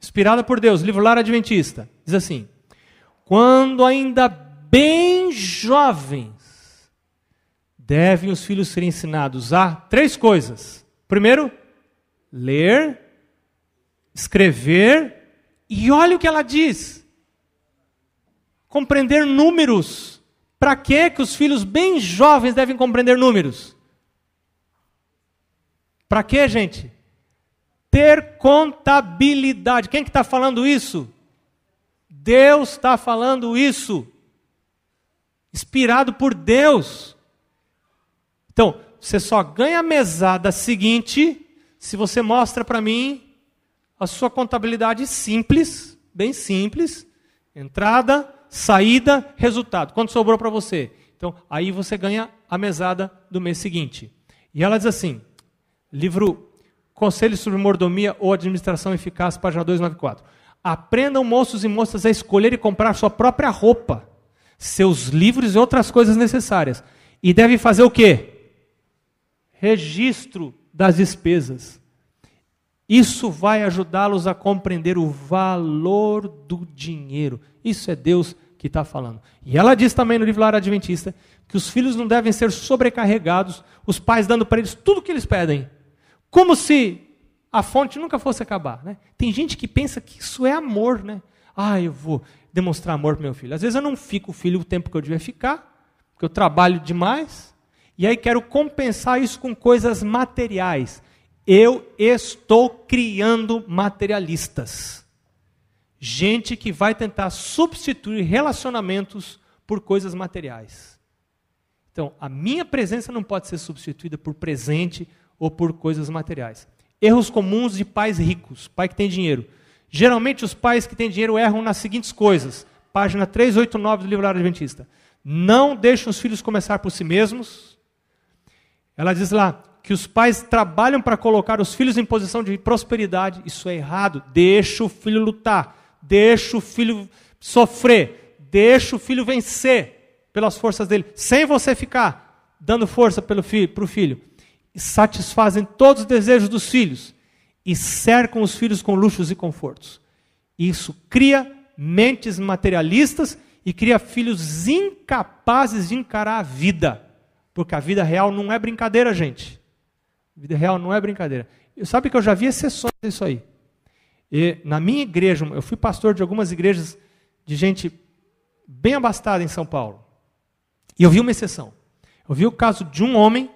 inspirada por Deus, livro Lar Adventista. Diz assim: Quando ainda bem jovens, devem os filhos ser ensinados a três coisas. Primeiro, ler, escrever, e olha o que ela diz compreender números. Para que que os filhos bem jovens devem compreender números? Para que, gente? Ter contabilidade. Quem que está falando isso? Deus está falando isso. Inspirado por Deus. Então, você só ganha a mesada seguinte se você mostra para mim a sua contabilidade simples, bem simples, entrada, saída, resultado. Quanto sobrou para você? Então, aí você ganha a mesada do mês seguinte. E ela diz assim: livro Conselho sobre Mordomia ou Administração Eficaz, página 294. Aprendam, moços e moças, a escolher e comprar sua própria roupa, seus livros e outras coisas necessárias. E devem fazer o quê? Registro das despesas. Isso vai ajudá-los a compreender o valor do dinheiro. Isso é Deus que está falando. E ela diz também no livro Lar Adventista que os filhos não devem ser sobrecarregados, os pais dando para eles tudo o que eles pedem. Como se a fonte nunca fosse acabar. Né? Tem gente que pensa que isso é amor. Né? Ah, eu vou demonstrar amor para meu filho. Às vezes eu não fico o filho o tempo que eu devia ficar, porque eu trabalho demais, e aí quero compensar isso com coisas materiais. Eu estou criando materialistas. Gente que vai tentar substituir relacionamentos por coisas materiais. Então, a minha presença não pode ser substituída por presente ou por coisas materiais. Erros comuns de pais ricos, pai que tem dinheiro. Geralmente os pais que têm dinheiro erram nas seguintes coisas. Página 389 do livro Adventista. Não deixam os filhos começar por si mesmos. Ela diz lá: que os pais trabalham para colocar os filhos em posição de prosperidade, isso é errado. Deixa o filho lutar, deixa o filho sofrer, deixa o filho vencer pelas forças dele, sem você ficar dando força para o filho. E satisfazem todos os desejos dos filhos e cercam os filhos com luxos e confortos. Isso cria mentes materialistas e cria filhos incapazes de encarar a vida. Porque a vida real não é brincadeira, gente. Vida real não é brincadeira. E sabe que eu já vi exceções disso aí. E na minha igreja, eu fui pastor de algumas igrejas de gente bem abastada em São Paulo. E eu vi uma exceção. Eu vi o caso de um homem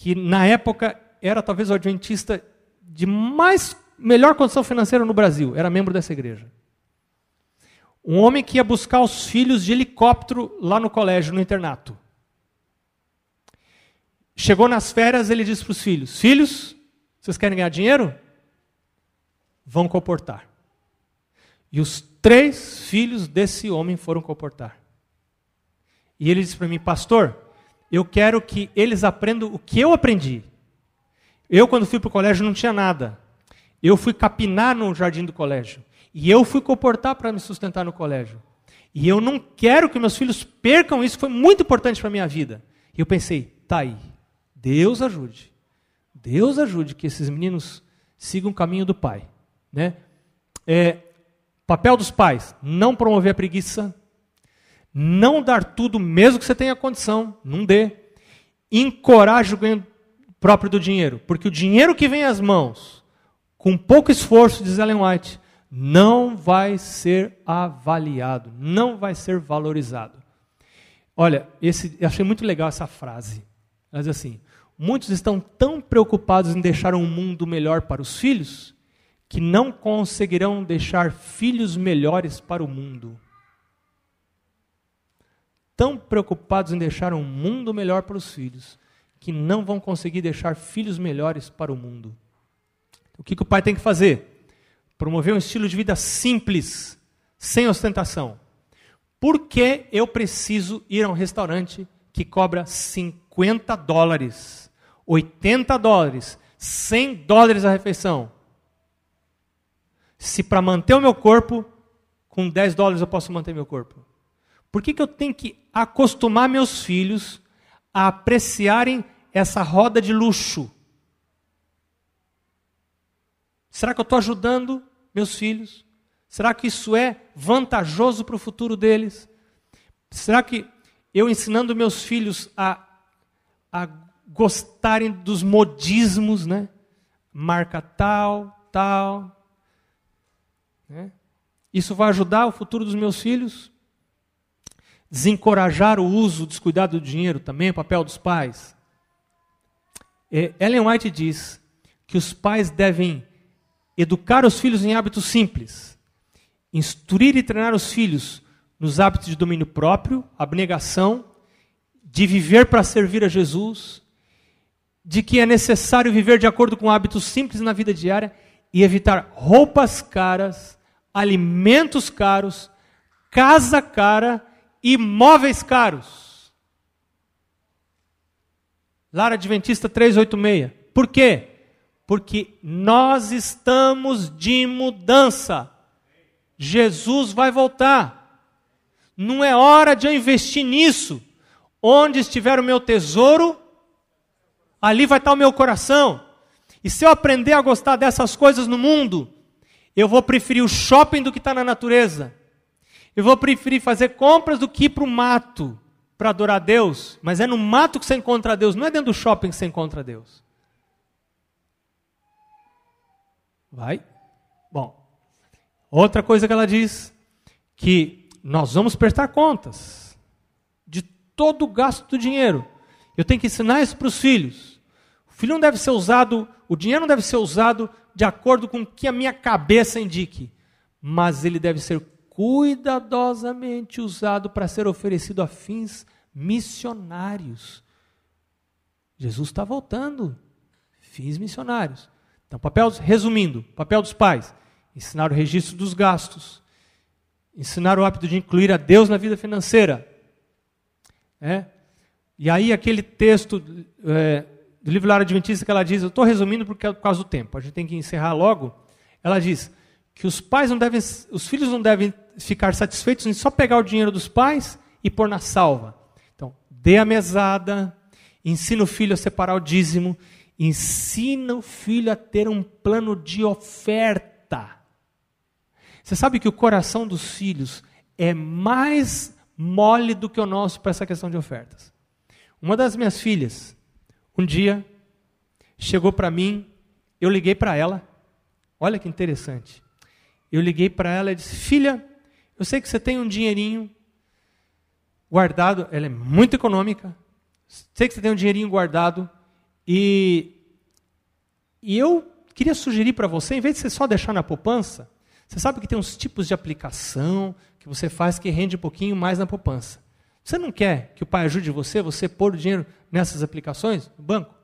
que na época era talvez o adventista de mais melhor condição financeira no Brasil, era membro dessa igreja. Um homem que ia buscar os filhos de helicóptero lá no colégio, no internato. Chegou nas férias, ele disse para os filhos: Filhos, vocês querem ganhar dinheiro? Vão comportar. E os três filhos desse homem foram comportar. E ele disse para mim: Pastor, eu quero que eles aprendam o que eu aprendi. Eu, quando fui para o colégio, não tinha nada. Eu fui capinar no jardim do colégio. E eu fui comportar para me sustentar no colégio. E eu não quero que meus filhos percam isso, foi muito importante para a minha vida. E eu pensei, tá aí, Deus ajude. Deus ajude que esses meninos sigam o caminho do pai. Né? É, papel dos pais: não promover a preguiça, não dar tudo, mesmo que você tenha condição, não dê. Encoraje o ganho próprio do dinheiro, porque o dinheiro que vem às mãos, com pouco esforço, diz Ellen White, não vai ser avaliado, não vai ser valorizado. Olha, esse, eu achei muito legal essa frase. Ela diz assim: muitos estão tão preocupados em deixar um mundo melhor para os filhos que não conseguirão deixar filhos melhores para o mundo. Tão preocupados em deixar um mundo melhor para os filhos que não vão conseguir deixar filhos melhores para o mundo. O que, que o pai tem que fazer? Promover um estilo de vida simples, sem ostentação. Por que eu preciso ir a um restaurante que cobra 50 dólares, 80 dólares, 100 dólares a refeição? Se para manter o meu corpo, com 10 dólares eu posso manter meu corpo? Por que, que eu tenho que acostumar meus filhos a apreciarem essa roda de luxo? Será que eu estou ajudando meus filhos? Será que isso é vantajoso para o futuro deles? Será que eu ensinando meus filhos a, a gostarem dos modismos, né? Marca tal, tal. Né? Isso vai ajudar o futuro dos meus filhos? Desencorajar o uso descuidado do dinheiro também, o papel dos pais. É, Ellen White diz que os pais devem educar os filhos em hábitos simples, instruir e treinar os filhos nos hábitos de domínio próprio, abnegação, de viver para servir a Jesus, de que é necessário viver de acordo com hábitos simples na vida diária e evitar roupas caras, alimentos caros, casa cara imóveis caros. Lara Adventista 386. Por quê? Porque nós estamos de mudança. Jesus vai voltar. Não é hora de eu investir nisso. Onde estiver o meu tesouro, ali vai estar o meu coração. E se eu aprender a gostar dessas coisas no mundo, eu vou preferir o shopping do que está na natureza. Eu vou preferir fazer compras do que ir para o mato para adorar a Deus. Mas é no mato que você encontra Deus, não é dentro do shopping que você encontra Deus. Vai? Bom. Outra coisa que ela diz, que nós vamos prestar contas de todo o gasto do dinheiro. Eu tenho que ensinar isso para os filhos. O filho não deve ser usado, o dinheiro não deve ser usado de acordo com o que a minha cabeça indique, mas ele deve ser cuidadosamente usado para ser oferecido a fins missionários. Jesus está voltando. Fins missionários. Então, papel, resumindo, papel dos pais: ensinar o registro dos gastos, ensinar o hábito de incluir a Deus na vida financeira. É? E aí, aquele texto é, do livro Lara Adventista que ela diz, eu estou resumindo porque é por causa do tempo, a gente tem que encerrar logo. Ela diz que os pais não devem, os filhos não devem ficar satisfeitos em só pegar o dinheiro dos pais e pôr na salva. Então, dê a mesada, ensina o filho a separar o dízimo, ensina o filho a ter um plano de oferta. Você sabe que o coração dos filhos é mais mole do que o nosso para essa questão de ofertas. Uma das minhas filhas, um dia, chegou para mim, eu liguei para ela, olha que interessante. Eu liguei para ela e disse: Filha, eu sei que você tem um dinheirinho guardado, ela é muito econômica. Sei que você tem um dinheirinho guardado e, e eu queria sugerir para você, em vez de você só deixar na poupança, você sabe que tem uns tipos de aplicação que você faz que rende um pouquinho mais na poupança. Você não quer que o pai ajude você, você pôr o dinheiro nessas aplicações no banco?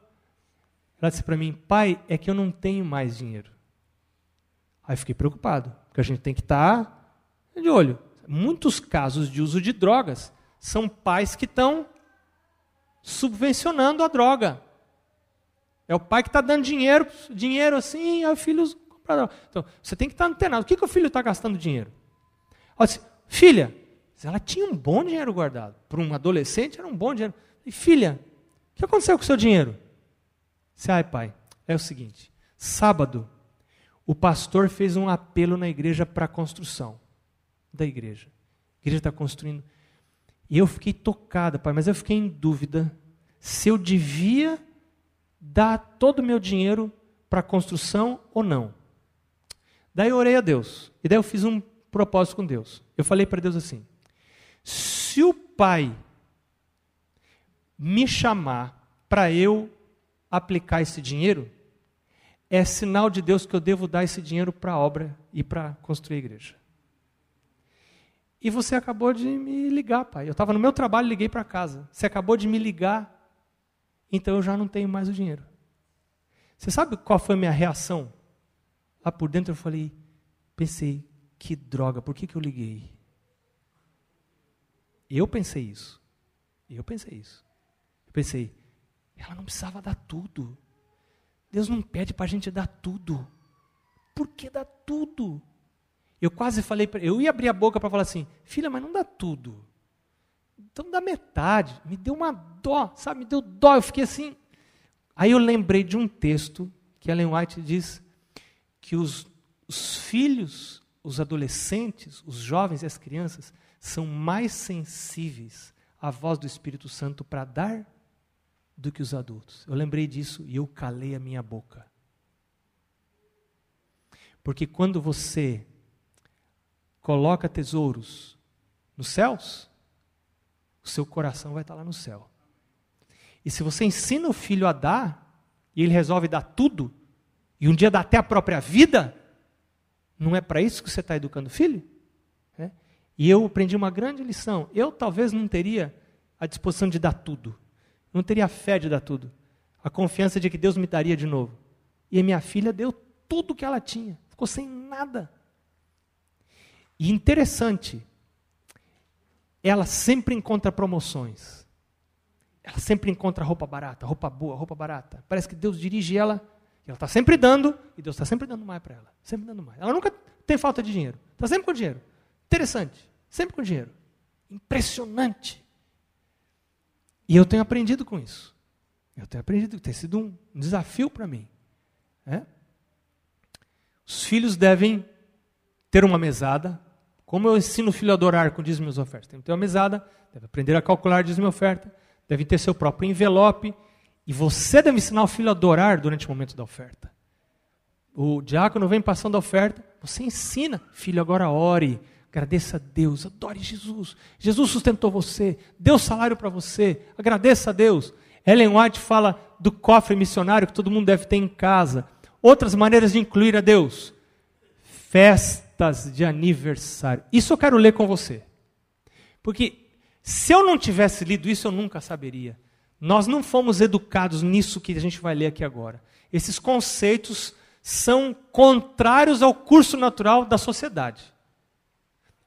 Ela disse para mim, pai, é que eu não tenho mais dinheiro. Aí fiquei preocupado, porque a gente tem que estar tá de olho. Muitos casos de uso de drogas são pais que estão subvencionando a droga. É o pai que está dando dinheiro, dinheiro assim, aí o filho compra droga. Então, você tem que estar antenado. O que, que o filho está gastando dinheiro? Filha, Ela tinha um bom dinheiro guardado. Para um adolescente era um bom dinheiro. E filha, o que aconteceu com o seu dinheiro? Disse, ai pai, é o seguinte, sábado o pastor fez um apelo na igreja para construção da igreja. A igreja está construindo. E eu fiquei tocada, pai, mas eu fiquei em dúvida se eu devia dar todo o meu dinheiro para a construção ou não. Daí eu orei a Deus. E daí eu fiz um propósito com Deus. Eu falei para Deus assim: se o pai me chamar para eu aplicar esse dinheiro, é sinal de Deus que eu devo dar esse dinheiro para a obra e para construir a igreja. E você acabou de me ligar, pai. Eu estava no meu trabalho, liguei para casa. Você acabou de me ligar, então eu já não tenho mais o dinheiro. Você sabe qual foi a minha reação? Lá por dentro eu falei, pensei, que droga, por que, que eu liguei? Eu pensei isso. Eu pensei isso. Eu pensei, ela não precisava dar tudo. Deus não pede para a gente dar tudo. Por que dar tudo? Eu quase falei, para eu ia abrir a boca para falar assim, filha, mas não dá tudo. Então dá metade. Me deu uma dó, sabe? Me deu dó. Eu fiquei assim. Aí eu lembrei de um texto que Ellen White diz que os, os filhos, os adolescentes, os jovens e as crianças são mais sensíveis à voz do Espírito Santo para dar do que os adultos. Eu lembrei disso e eu calei a minha boca. Porque quando você coloca tesouros nos céus, o seu coração vai estar lá no céu. E se você ensina o filho a dar, e ele resolve dar tudo, e um dia dá até a própria vida, não é para isso que você está educando o filho? É? E eu aprendi uma grande lição. Eu talvez não teria a disposição de dar tudo não teria fé de dar tudo. A confiança de que Deus me daria de novo. E a minha filha deu tudo o que ela tinha, ficou sem nada. E interessante, ela sempre encontra promoções. Ela sempre encontra roupa barata, roupa boa, roupa barata. Parece que Deus dirige ela, ela está sempre dando, e Deus está sempre dando mais para ela. Sempre dando mais. Ela nunca tem falta de dinheiro. Está sempre com dinheiro. Interessante. Sempre com dinheiro. Impressionante. E eu tenho aprendido com isso. Eu tenho aprendido, tem sido um desafio para mim. É? Os filhos devem ter uma mesada. Como eu ensino o filho a adorar com dízimo e ofertas? Tem que ter uma mesada, deve aprender a calcular dízimo e oferta, deve ter seu próprio envelope. E você deve ensinar o filho a adorar durante o momento da oferta. O diácono vem passando a oferta, você ensina, filho, agora ore, Agradeça a Deus, adore Jesus. Jesus sustentou você, deu salário para você, agradeça a Deus. Ellen White fala do cofre missionário que todo mundo deve ter em casa. Outras maneiras de incluir a Deus. Festas de aniversário. Isso eu quero ler com você. Porque se eu não tivesse lido isso, eu nunca saberia. Nós não fomos educados nisso que a gente vai ler aqui agora. Esses conceitos são contrários ao curso natural da sociedade.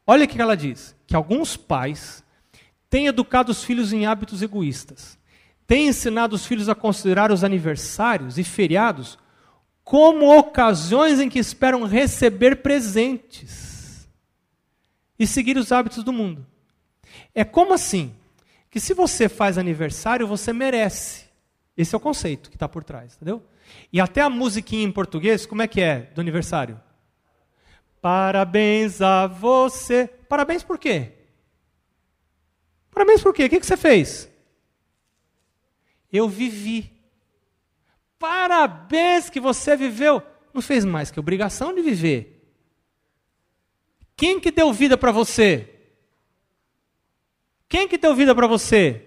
Olha o que ela diz: que alguns pais têm educado os filhos em hábitos egoístas, têm ensinado os filhos a considerar os aniversários e feriados como ocasiões em que esperam receber presentes e seguir os hábitos do mundo. É como assim? Que se você faz aniversário, você merece. Esse é o conceito que está por trás, entendeu? E até a musiquinha em português, como é que é do aniversário? Parabéns a você. Parabéns por quê? Parabéns por quê? O que, você fez? Eu vivi. Parabéns que você viveu. Não fez mais que obrigação de viver. Quem que deu vida para você? Quem que deu vida para você?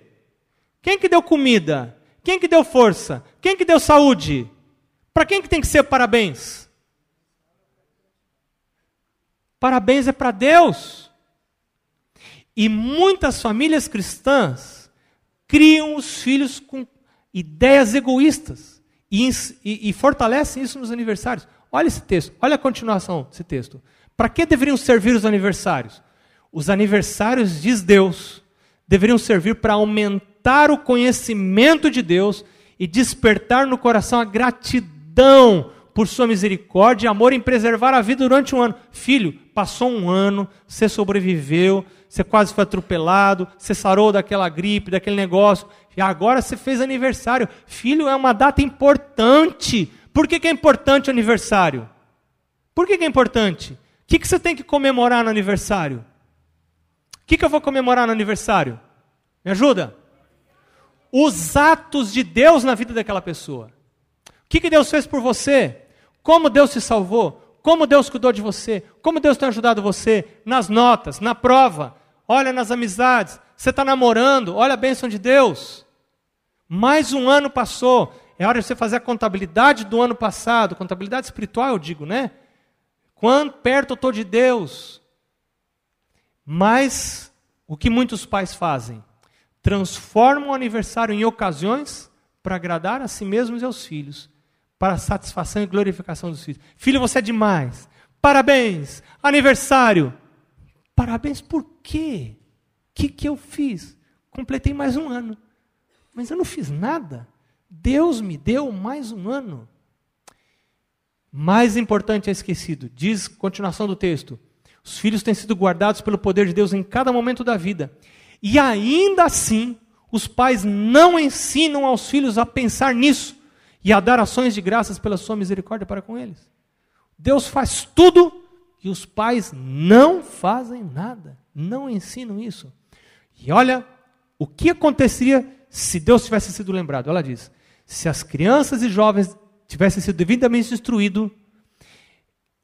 Quem que deu comida? Quem que deu força? Quem que deu saúde? Para quem que tem que ser parabéns? Parabéns é para Deus. E muitas famílias cristãs criam os filhos com ideias egoístas e, e, fortalecem isso nos aniversários. Olha esse texto, olha a continuação desse texto. Para que deveriam servir os aniversários? Os aniversários, diz Deus, deveriam servir para aumentar o conhecimento de Deus e despertar no coração a gratidão por sua misericórdia e amor em preservar a vida durante um ano. Filho, passou um ano, você sobreviveu, você quase foi atropelado, você sarou daquela gripe, daquele negócio, e agora você fez aniversário. Filho, é uma data importante. Por que, que é importante o aniversário? Por que, que é importante? O que, que você tem que comemorar no aniversário? O que, que eu vou comemorar no aniversário? Me ajuda? Os atos de Deus na vida daquela pessoa. O que, que Deus fez por você? Como Deus te salvou? Como Deus cuidou de você? Como Deus tem ajudado você? Nas notas, na prova, olha nas amizades. Você está namorando, olha a bênção de Deus. Mais um ano passou. É hora de você fazer a contabilidade do ano passado, contabilidade espiritual, eu digo, né? Quanto perto eu estou de Deus. Mas o que muitos pais fazem? Transformam o aniversário em ocasiões para agradar a si mesmos e aos filhos, para satisfação e glorificação dos filhos. Filho, você é demais. Parabéns. Aniversário. Parabéns por quê? O que, que eu fiz? Completei mais um ano. Mas eu não fiz nada. Deus me deu mais um ano. Mais importante é esquecido. Diz, continuação do texto: os filhos têm sido guardados pelo poder de Deus em cada momento da vida. E ainda assim, os pais não ensinam aos filhos a pensar nisso e a dar ações de graças pela sua misericórdia para com eles. Deus faz tudo e os pais não fazem nada, não ensinam isso. E olha o que aconteceria se Deus tivesse sido lembrado. Ela diz: se as crianças e jovens tivessem sido devidamente instruídos,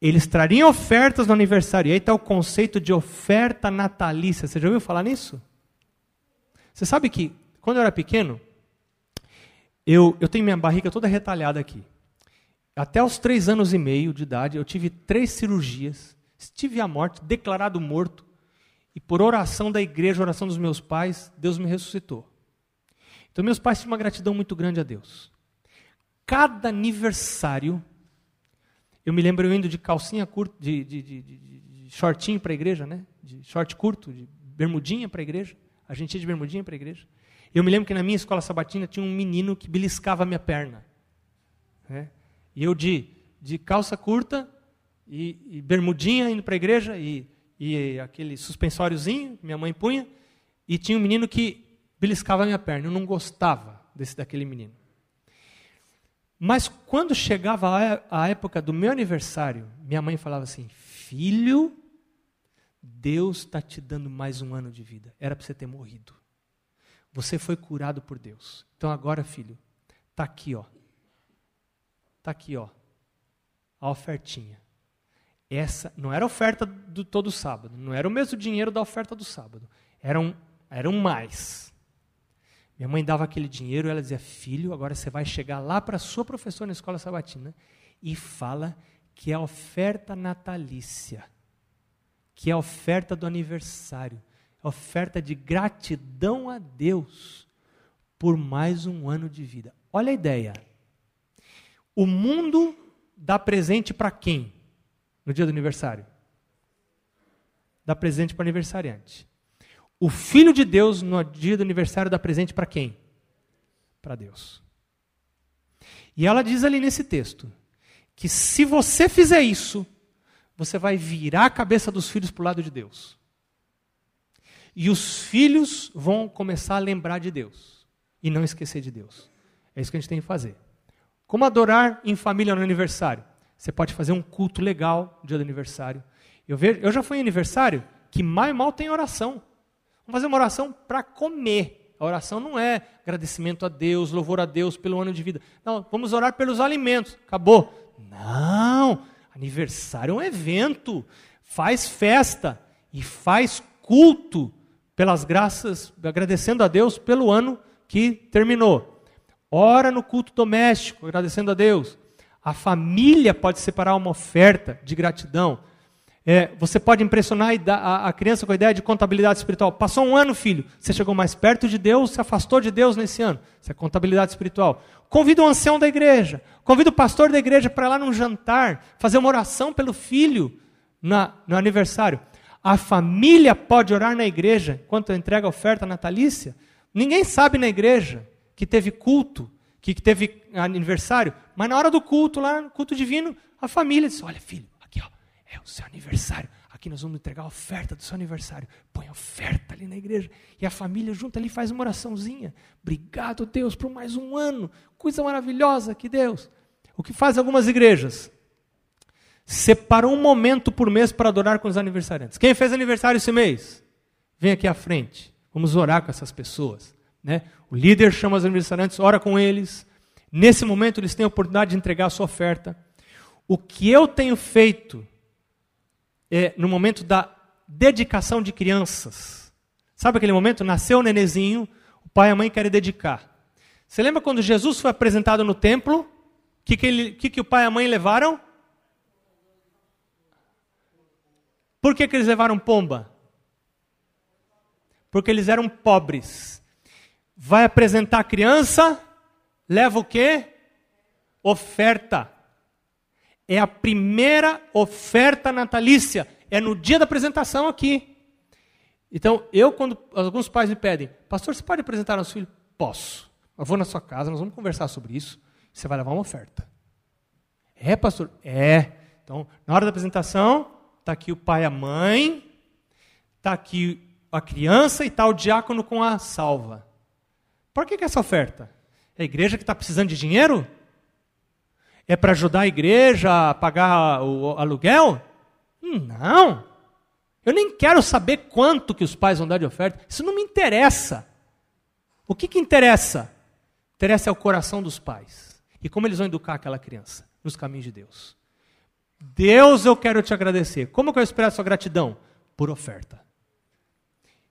eles trariam ofertas no aniversário. E aí está o conceito de oferta natalícia. Você já ouviu falar nisso? Você sabe que, quando eu era pequeno, eu, eu tenho minha barriga toda retalhada aqui. Até os três anos e meio de idade, eu tive três cirurgias, estive à morte, declarado morto, e por oração da igreja, oração dos meus pais, Deus me ressuscitou. Então, meus pais tinham uma gratidão muito grande a Deus. Cada aniversário, eu me lembro eu indo de calcinha curta, de, de, de, de shortinho para a igreja, né? De short curto, de bermudinha para a igreja. A gente ia de bermudinha para a igreja. Eu me lembro que na minha escola sabatina tinha um menino que beliscava a minha perna. Né? E eu de, de calça curta e, e bermudinha indo para a igreja e, e aquele suspensóriozinho que minha mãe punha. E tinha um menino que beliscava a minha perna. Eu não gostava desse daquele menino. Mas quando chegava a época do meu aniversário, minha mãe falava assim: Filho, Deus está te dando mais um ano de vida. Era para você ter morrido. Você foi curado por Deus. Então agora, filho, está aqui, ó. Está aqui, ó. A ofertinha. Essa não era a oferta do todo sábado. Não era o mesmo dinheiro da oferta do sábado. Era um, era um mais. Minha mãe dava aquele dinheiro, ela dizia: Filho, agora você vai chegar lá para sua professora na escola sabatina e fala que é a oferta natalícia, que é a oferta do aniversário, a oferta de gratidão a Deus por mais um ano de vida. Olha a ideia. O mundo dá presente para quem no dia do aniversário? Dá presente para o aniversariante. O Filho de Deus, no dia do aniversário, dá presente para quem? Para Deus. E ela diz ali nesse texto que se você fizer isso, você vai virar a cabeça dos filhos para o lado de Deus. E os filhos vão começar a lembrar de Deus e não esquecer de Deus. É isso que a gente tem que fazer. Como adorar em família no aniversário? Você pode fazer um culto legal no dia do aniversário. Eu, vejo, eu já fui em aniversário que mal e mal tem oração. Vamos fazer uma oração para comer. A oração não é agradecimento a Deus, louvor a Deus pelo ano de vida. Não, vamos orar pelos alimentos. Acabou. Não. Aniversário é um evento. Faz festa e faz culto pelas graças, agradecendo a Deus pelo ano que terminou. Ora no culto doméstico, agradecendo a Deus. A família pode separar uma oferta de gratidão. É, você pode impressionar a, criança com a ideia de contabilidade espiritual. Passou um ano, filho, você chegou mais perto de Deus, se afastou de Deus nesse ano. Isso é contabilidade espiritual. Convida o ancião da igreja, convida o pastor da igreja para lá num jantar, fazer uma oração pelo filho na, no aniversário. A família pode orar na igreja enquanto entrega a oferta natalícia. Ninguém sabe na igreja que teve culto, que, teve aniversário, mas na hora do culto, lá no culto divino, a família disse: Olha, filho, aqui ó, é o seu aniversário. Aqui nós vamos entregar a oferta do seu aniversário. Põe a oferta ali na igreja. E a família junta ali faz uma oraçãozinha. Obrigado, Deus, por mais um ano. Coisa maravilhosa que Deus. O que faz algumas igrejas? Separam um momento por mês para adorar com os aniversariantes. Quem fez aniversário esse mês? Vem aqui à frente. Vamos orar com essas pessoas. Né? O líder chama os aniversariantes, ora com eles. Nesse momento eles têm a oportunidade de entregar a sua oferta. O que eu tenho feito é, no momento da dedicação de crianças. Sabe aquele momento? Nasceu o nenezinho, o pai e a mãe querem dedicar. Você lembra quando Jesus foi apresentado no templo? O que, que, que, que o pai e a mãe levaram? Por que, que eles levaram pomba? Porque eles eram pobres. Vai apresentar a criança, leva o quê? Oferta. É a primeira oferta natalícia. É no dia da apresentação aqui. Então, eu, quando alguns pais me pedem, pastor, você pode apresentar nosso filho? Posso. Eu vou na sua casa, nós vamos conversar sobre isso. Você vai levar uma oferta. É, pastor? É. Então, na hora da apresentação, está aqui o pai e a mãe, está aqui a criança e está o diácono com a salva. Por que, que essa oferta? É a igreja que está precisando de dinheiro? É para ajudar a igreja a pagar o aluguel? Não. Eu nem quero saber quanto que os pais vão dar de oferta. Isso não me interessa. O que, que interessa? Interessa é o coração dos pais. E como eles vão educar aquela criança nos caminhos de Deus. Deus, eu quero te agradecer. Como que eu expresso a gratidão? Por oferta.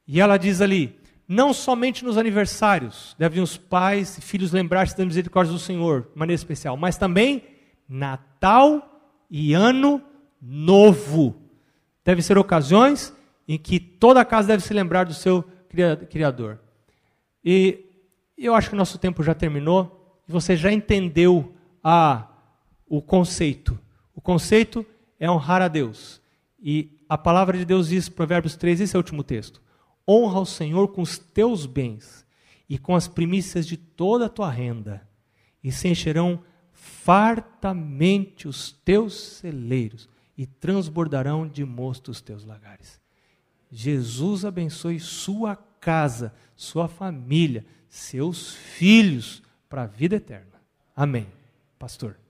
E ela diz ali: não somente nos aniversários devem os pais e filhos lembrar-se da misericórdia do Senhor, de maneira especial, mas também Natal e Ano Novo. Devem ser ocasiões em que toda a casa deve se lembrar do seu Criador. E eu acho que o nosso tempo já terminou, e você já entendeu a, o conceito. O conceito é honrar a Deus. E a palavra de Deus diz, Provérbios 3, esse é o último texto honra o Senhor com os teus bens e com as primícias de toda a tua renda, e se encherão fartamente os teus celeiros e transbordarão de mosto os teus lagares. Jesus abençoe sua casa, sua família, seus filhos para a vida eterna. Amém. Pastor.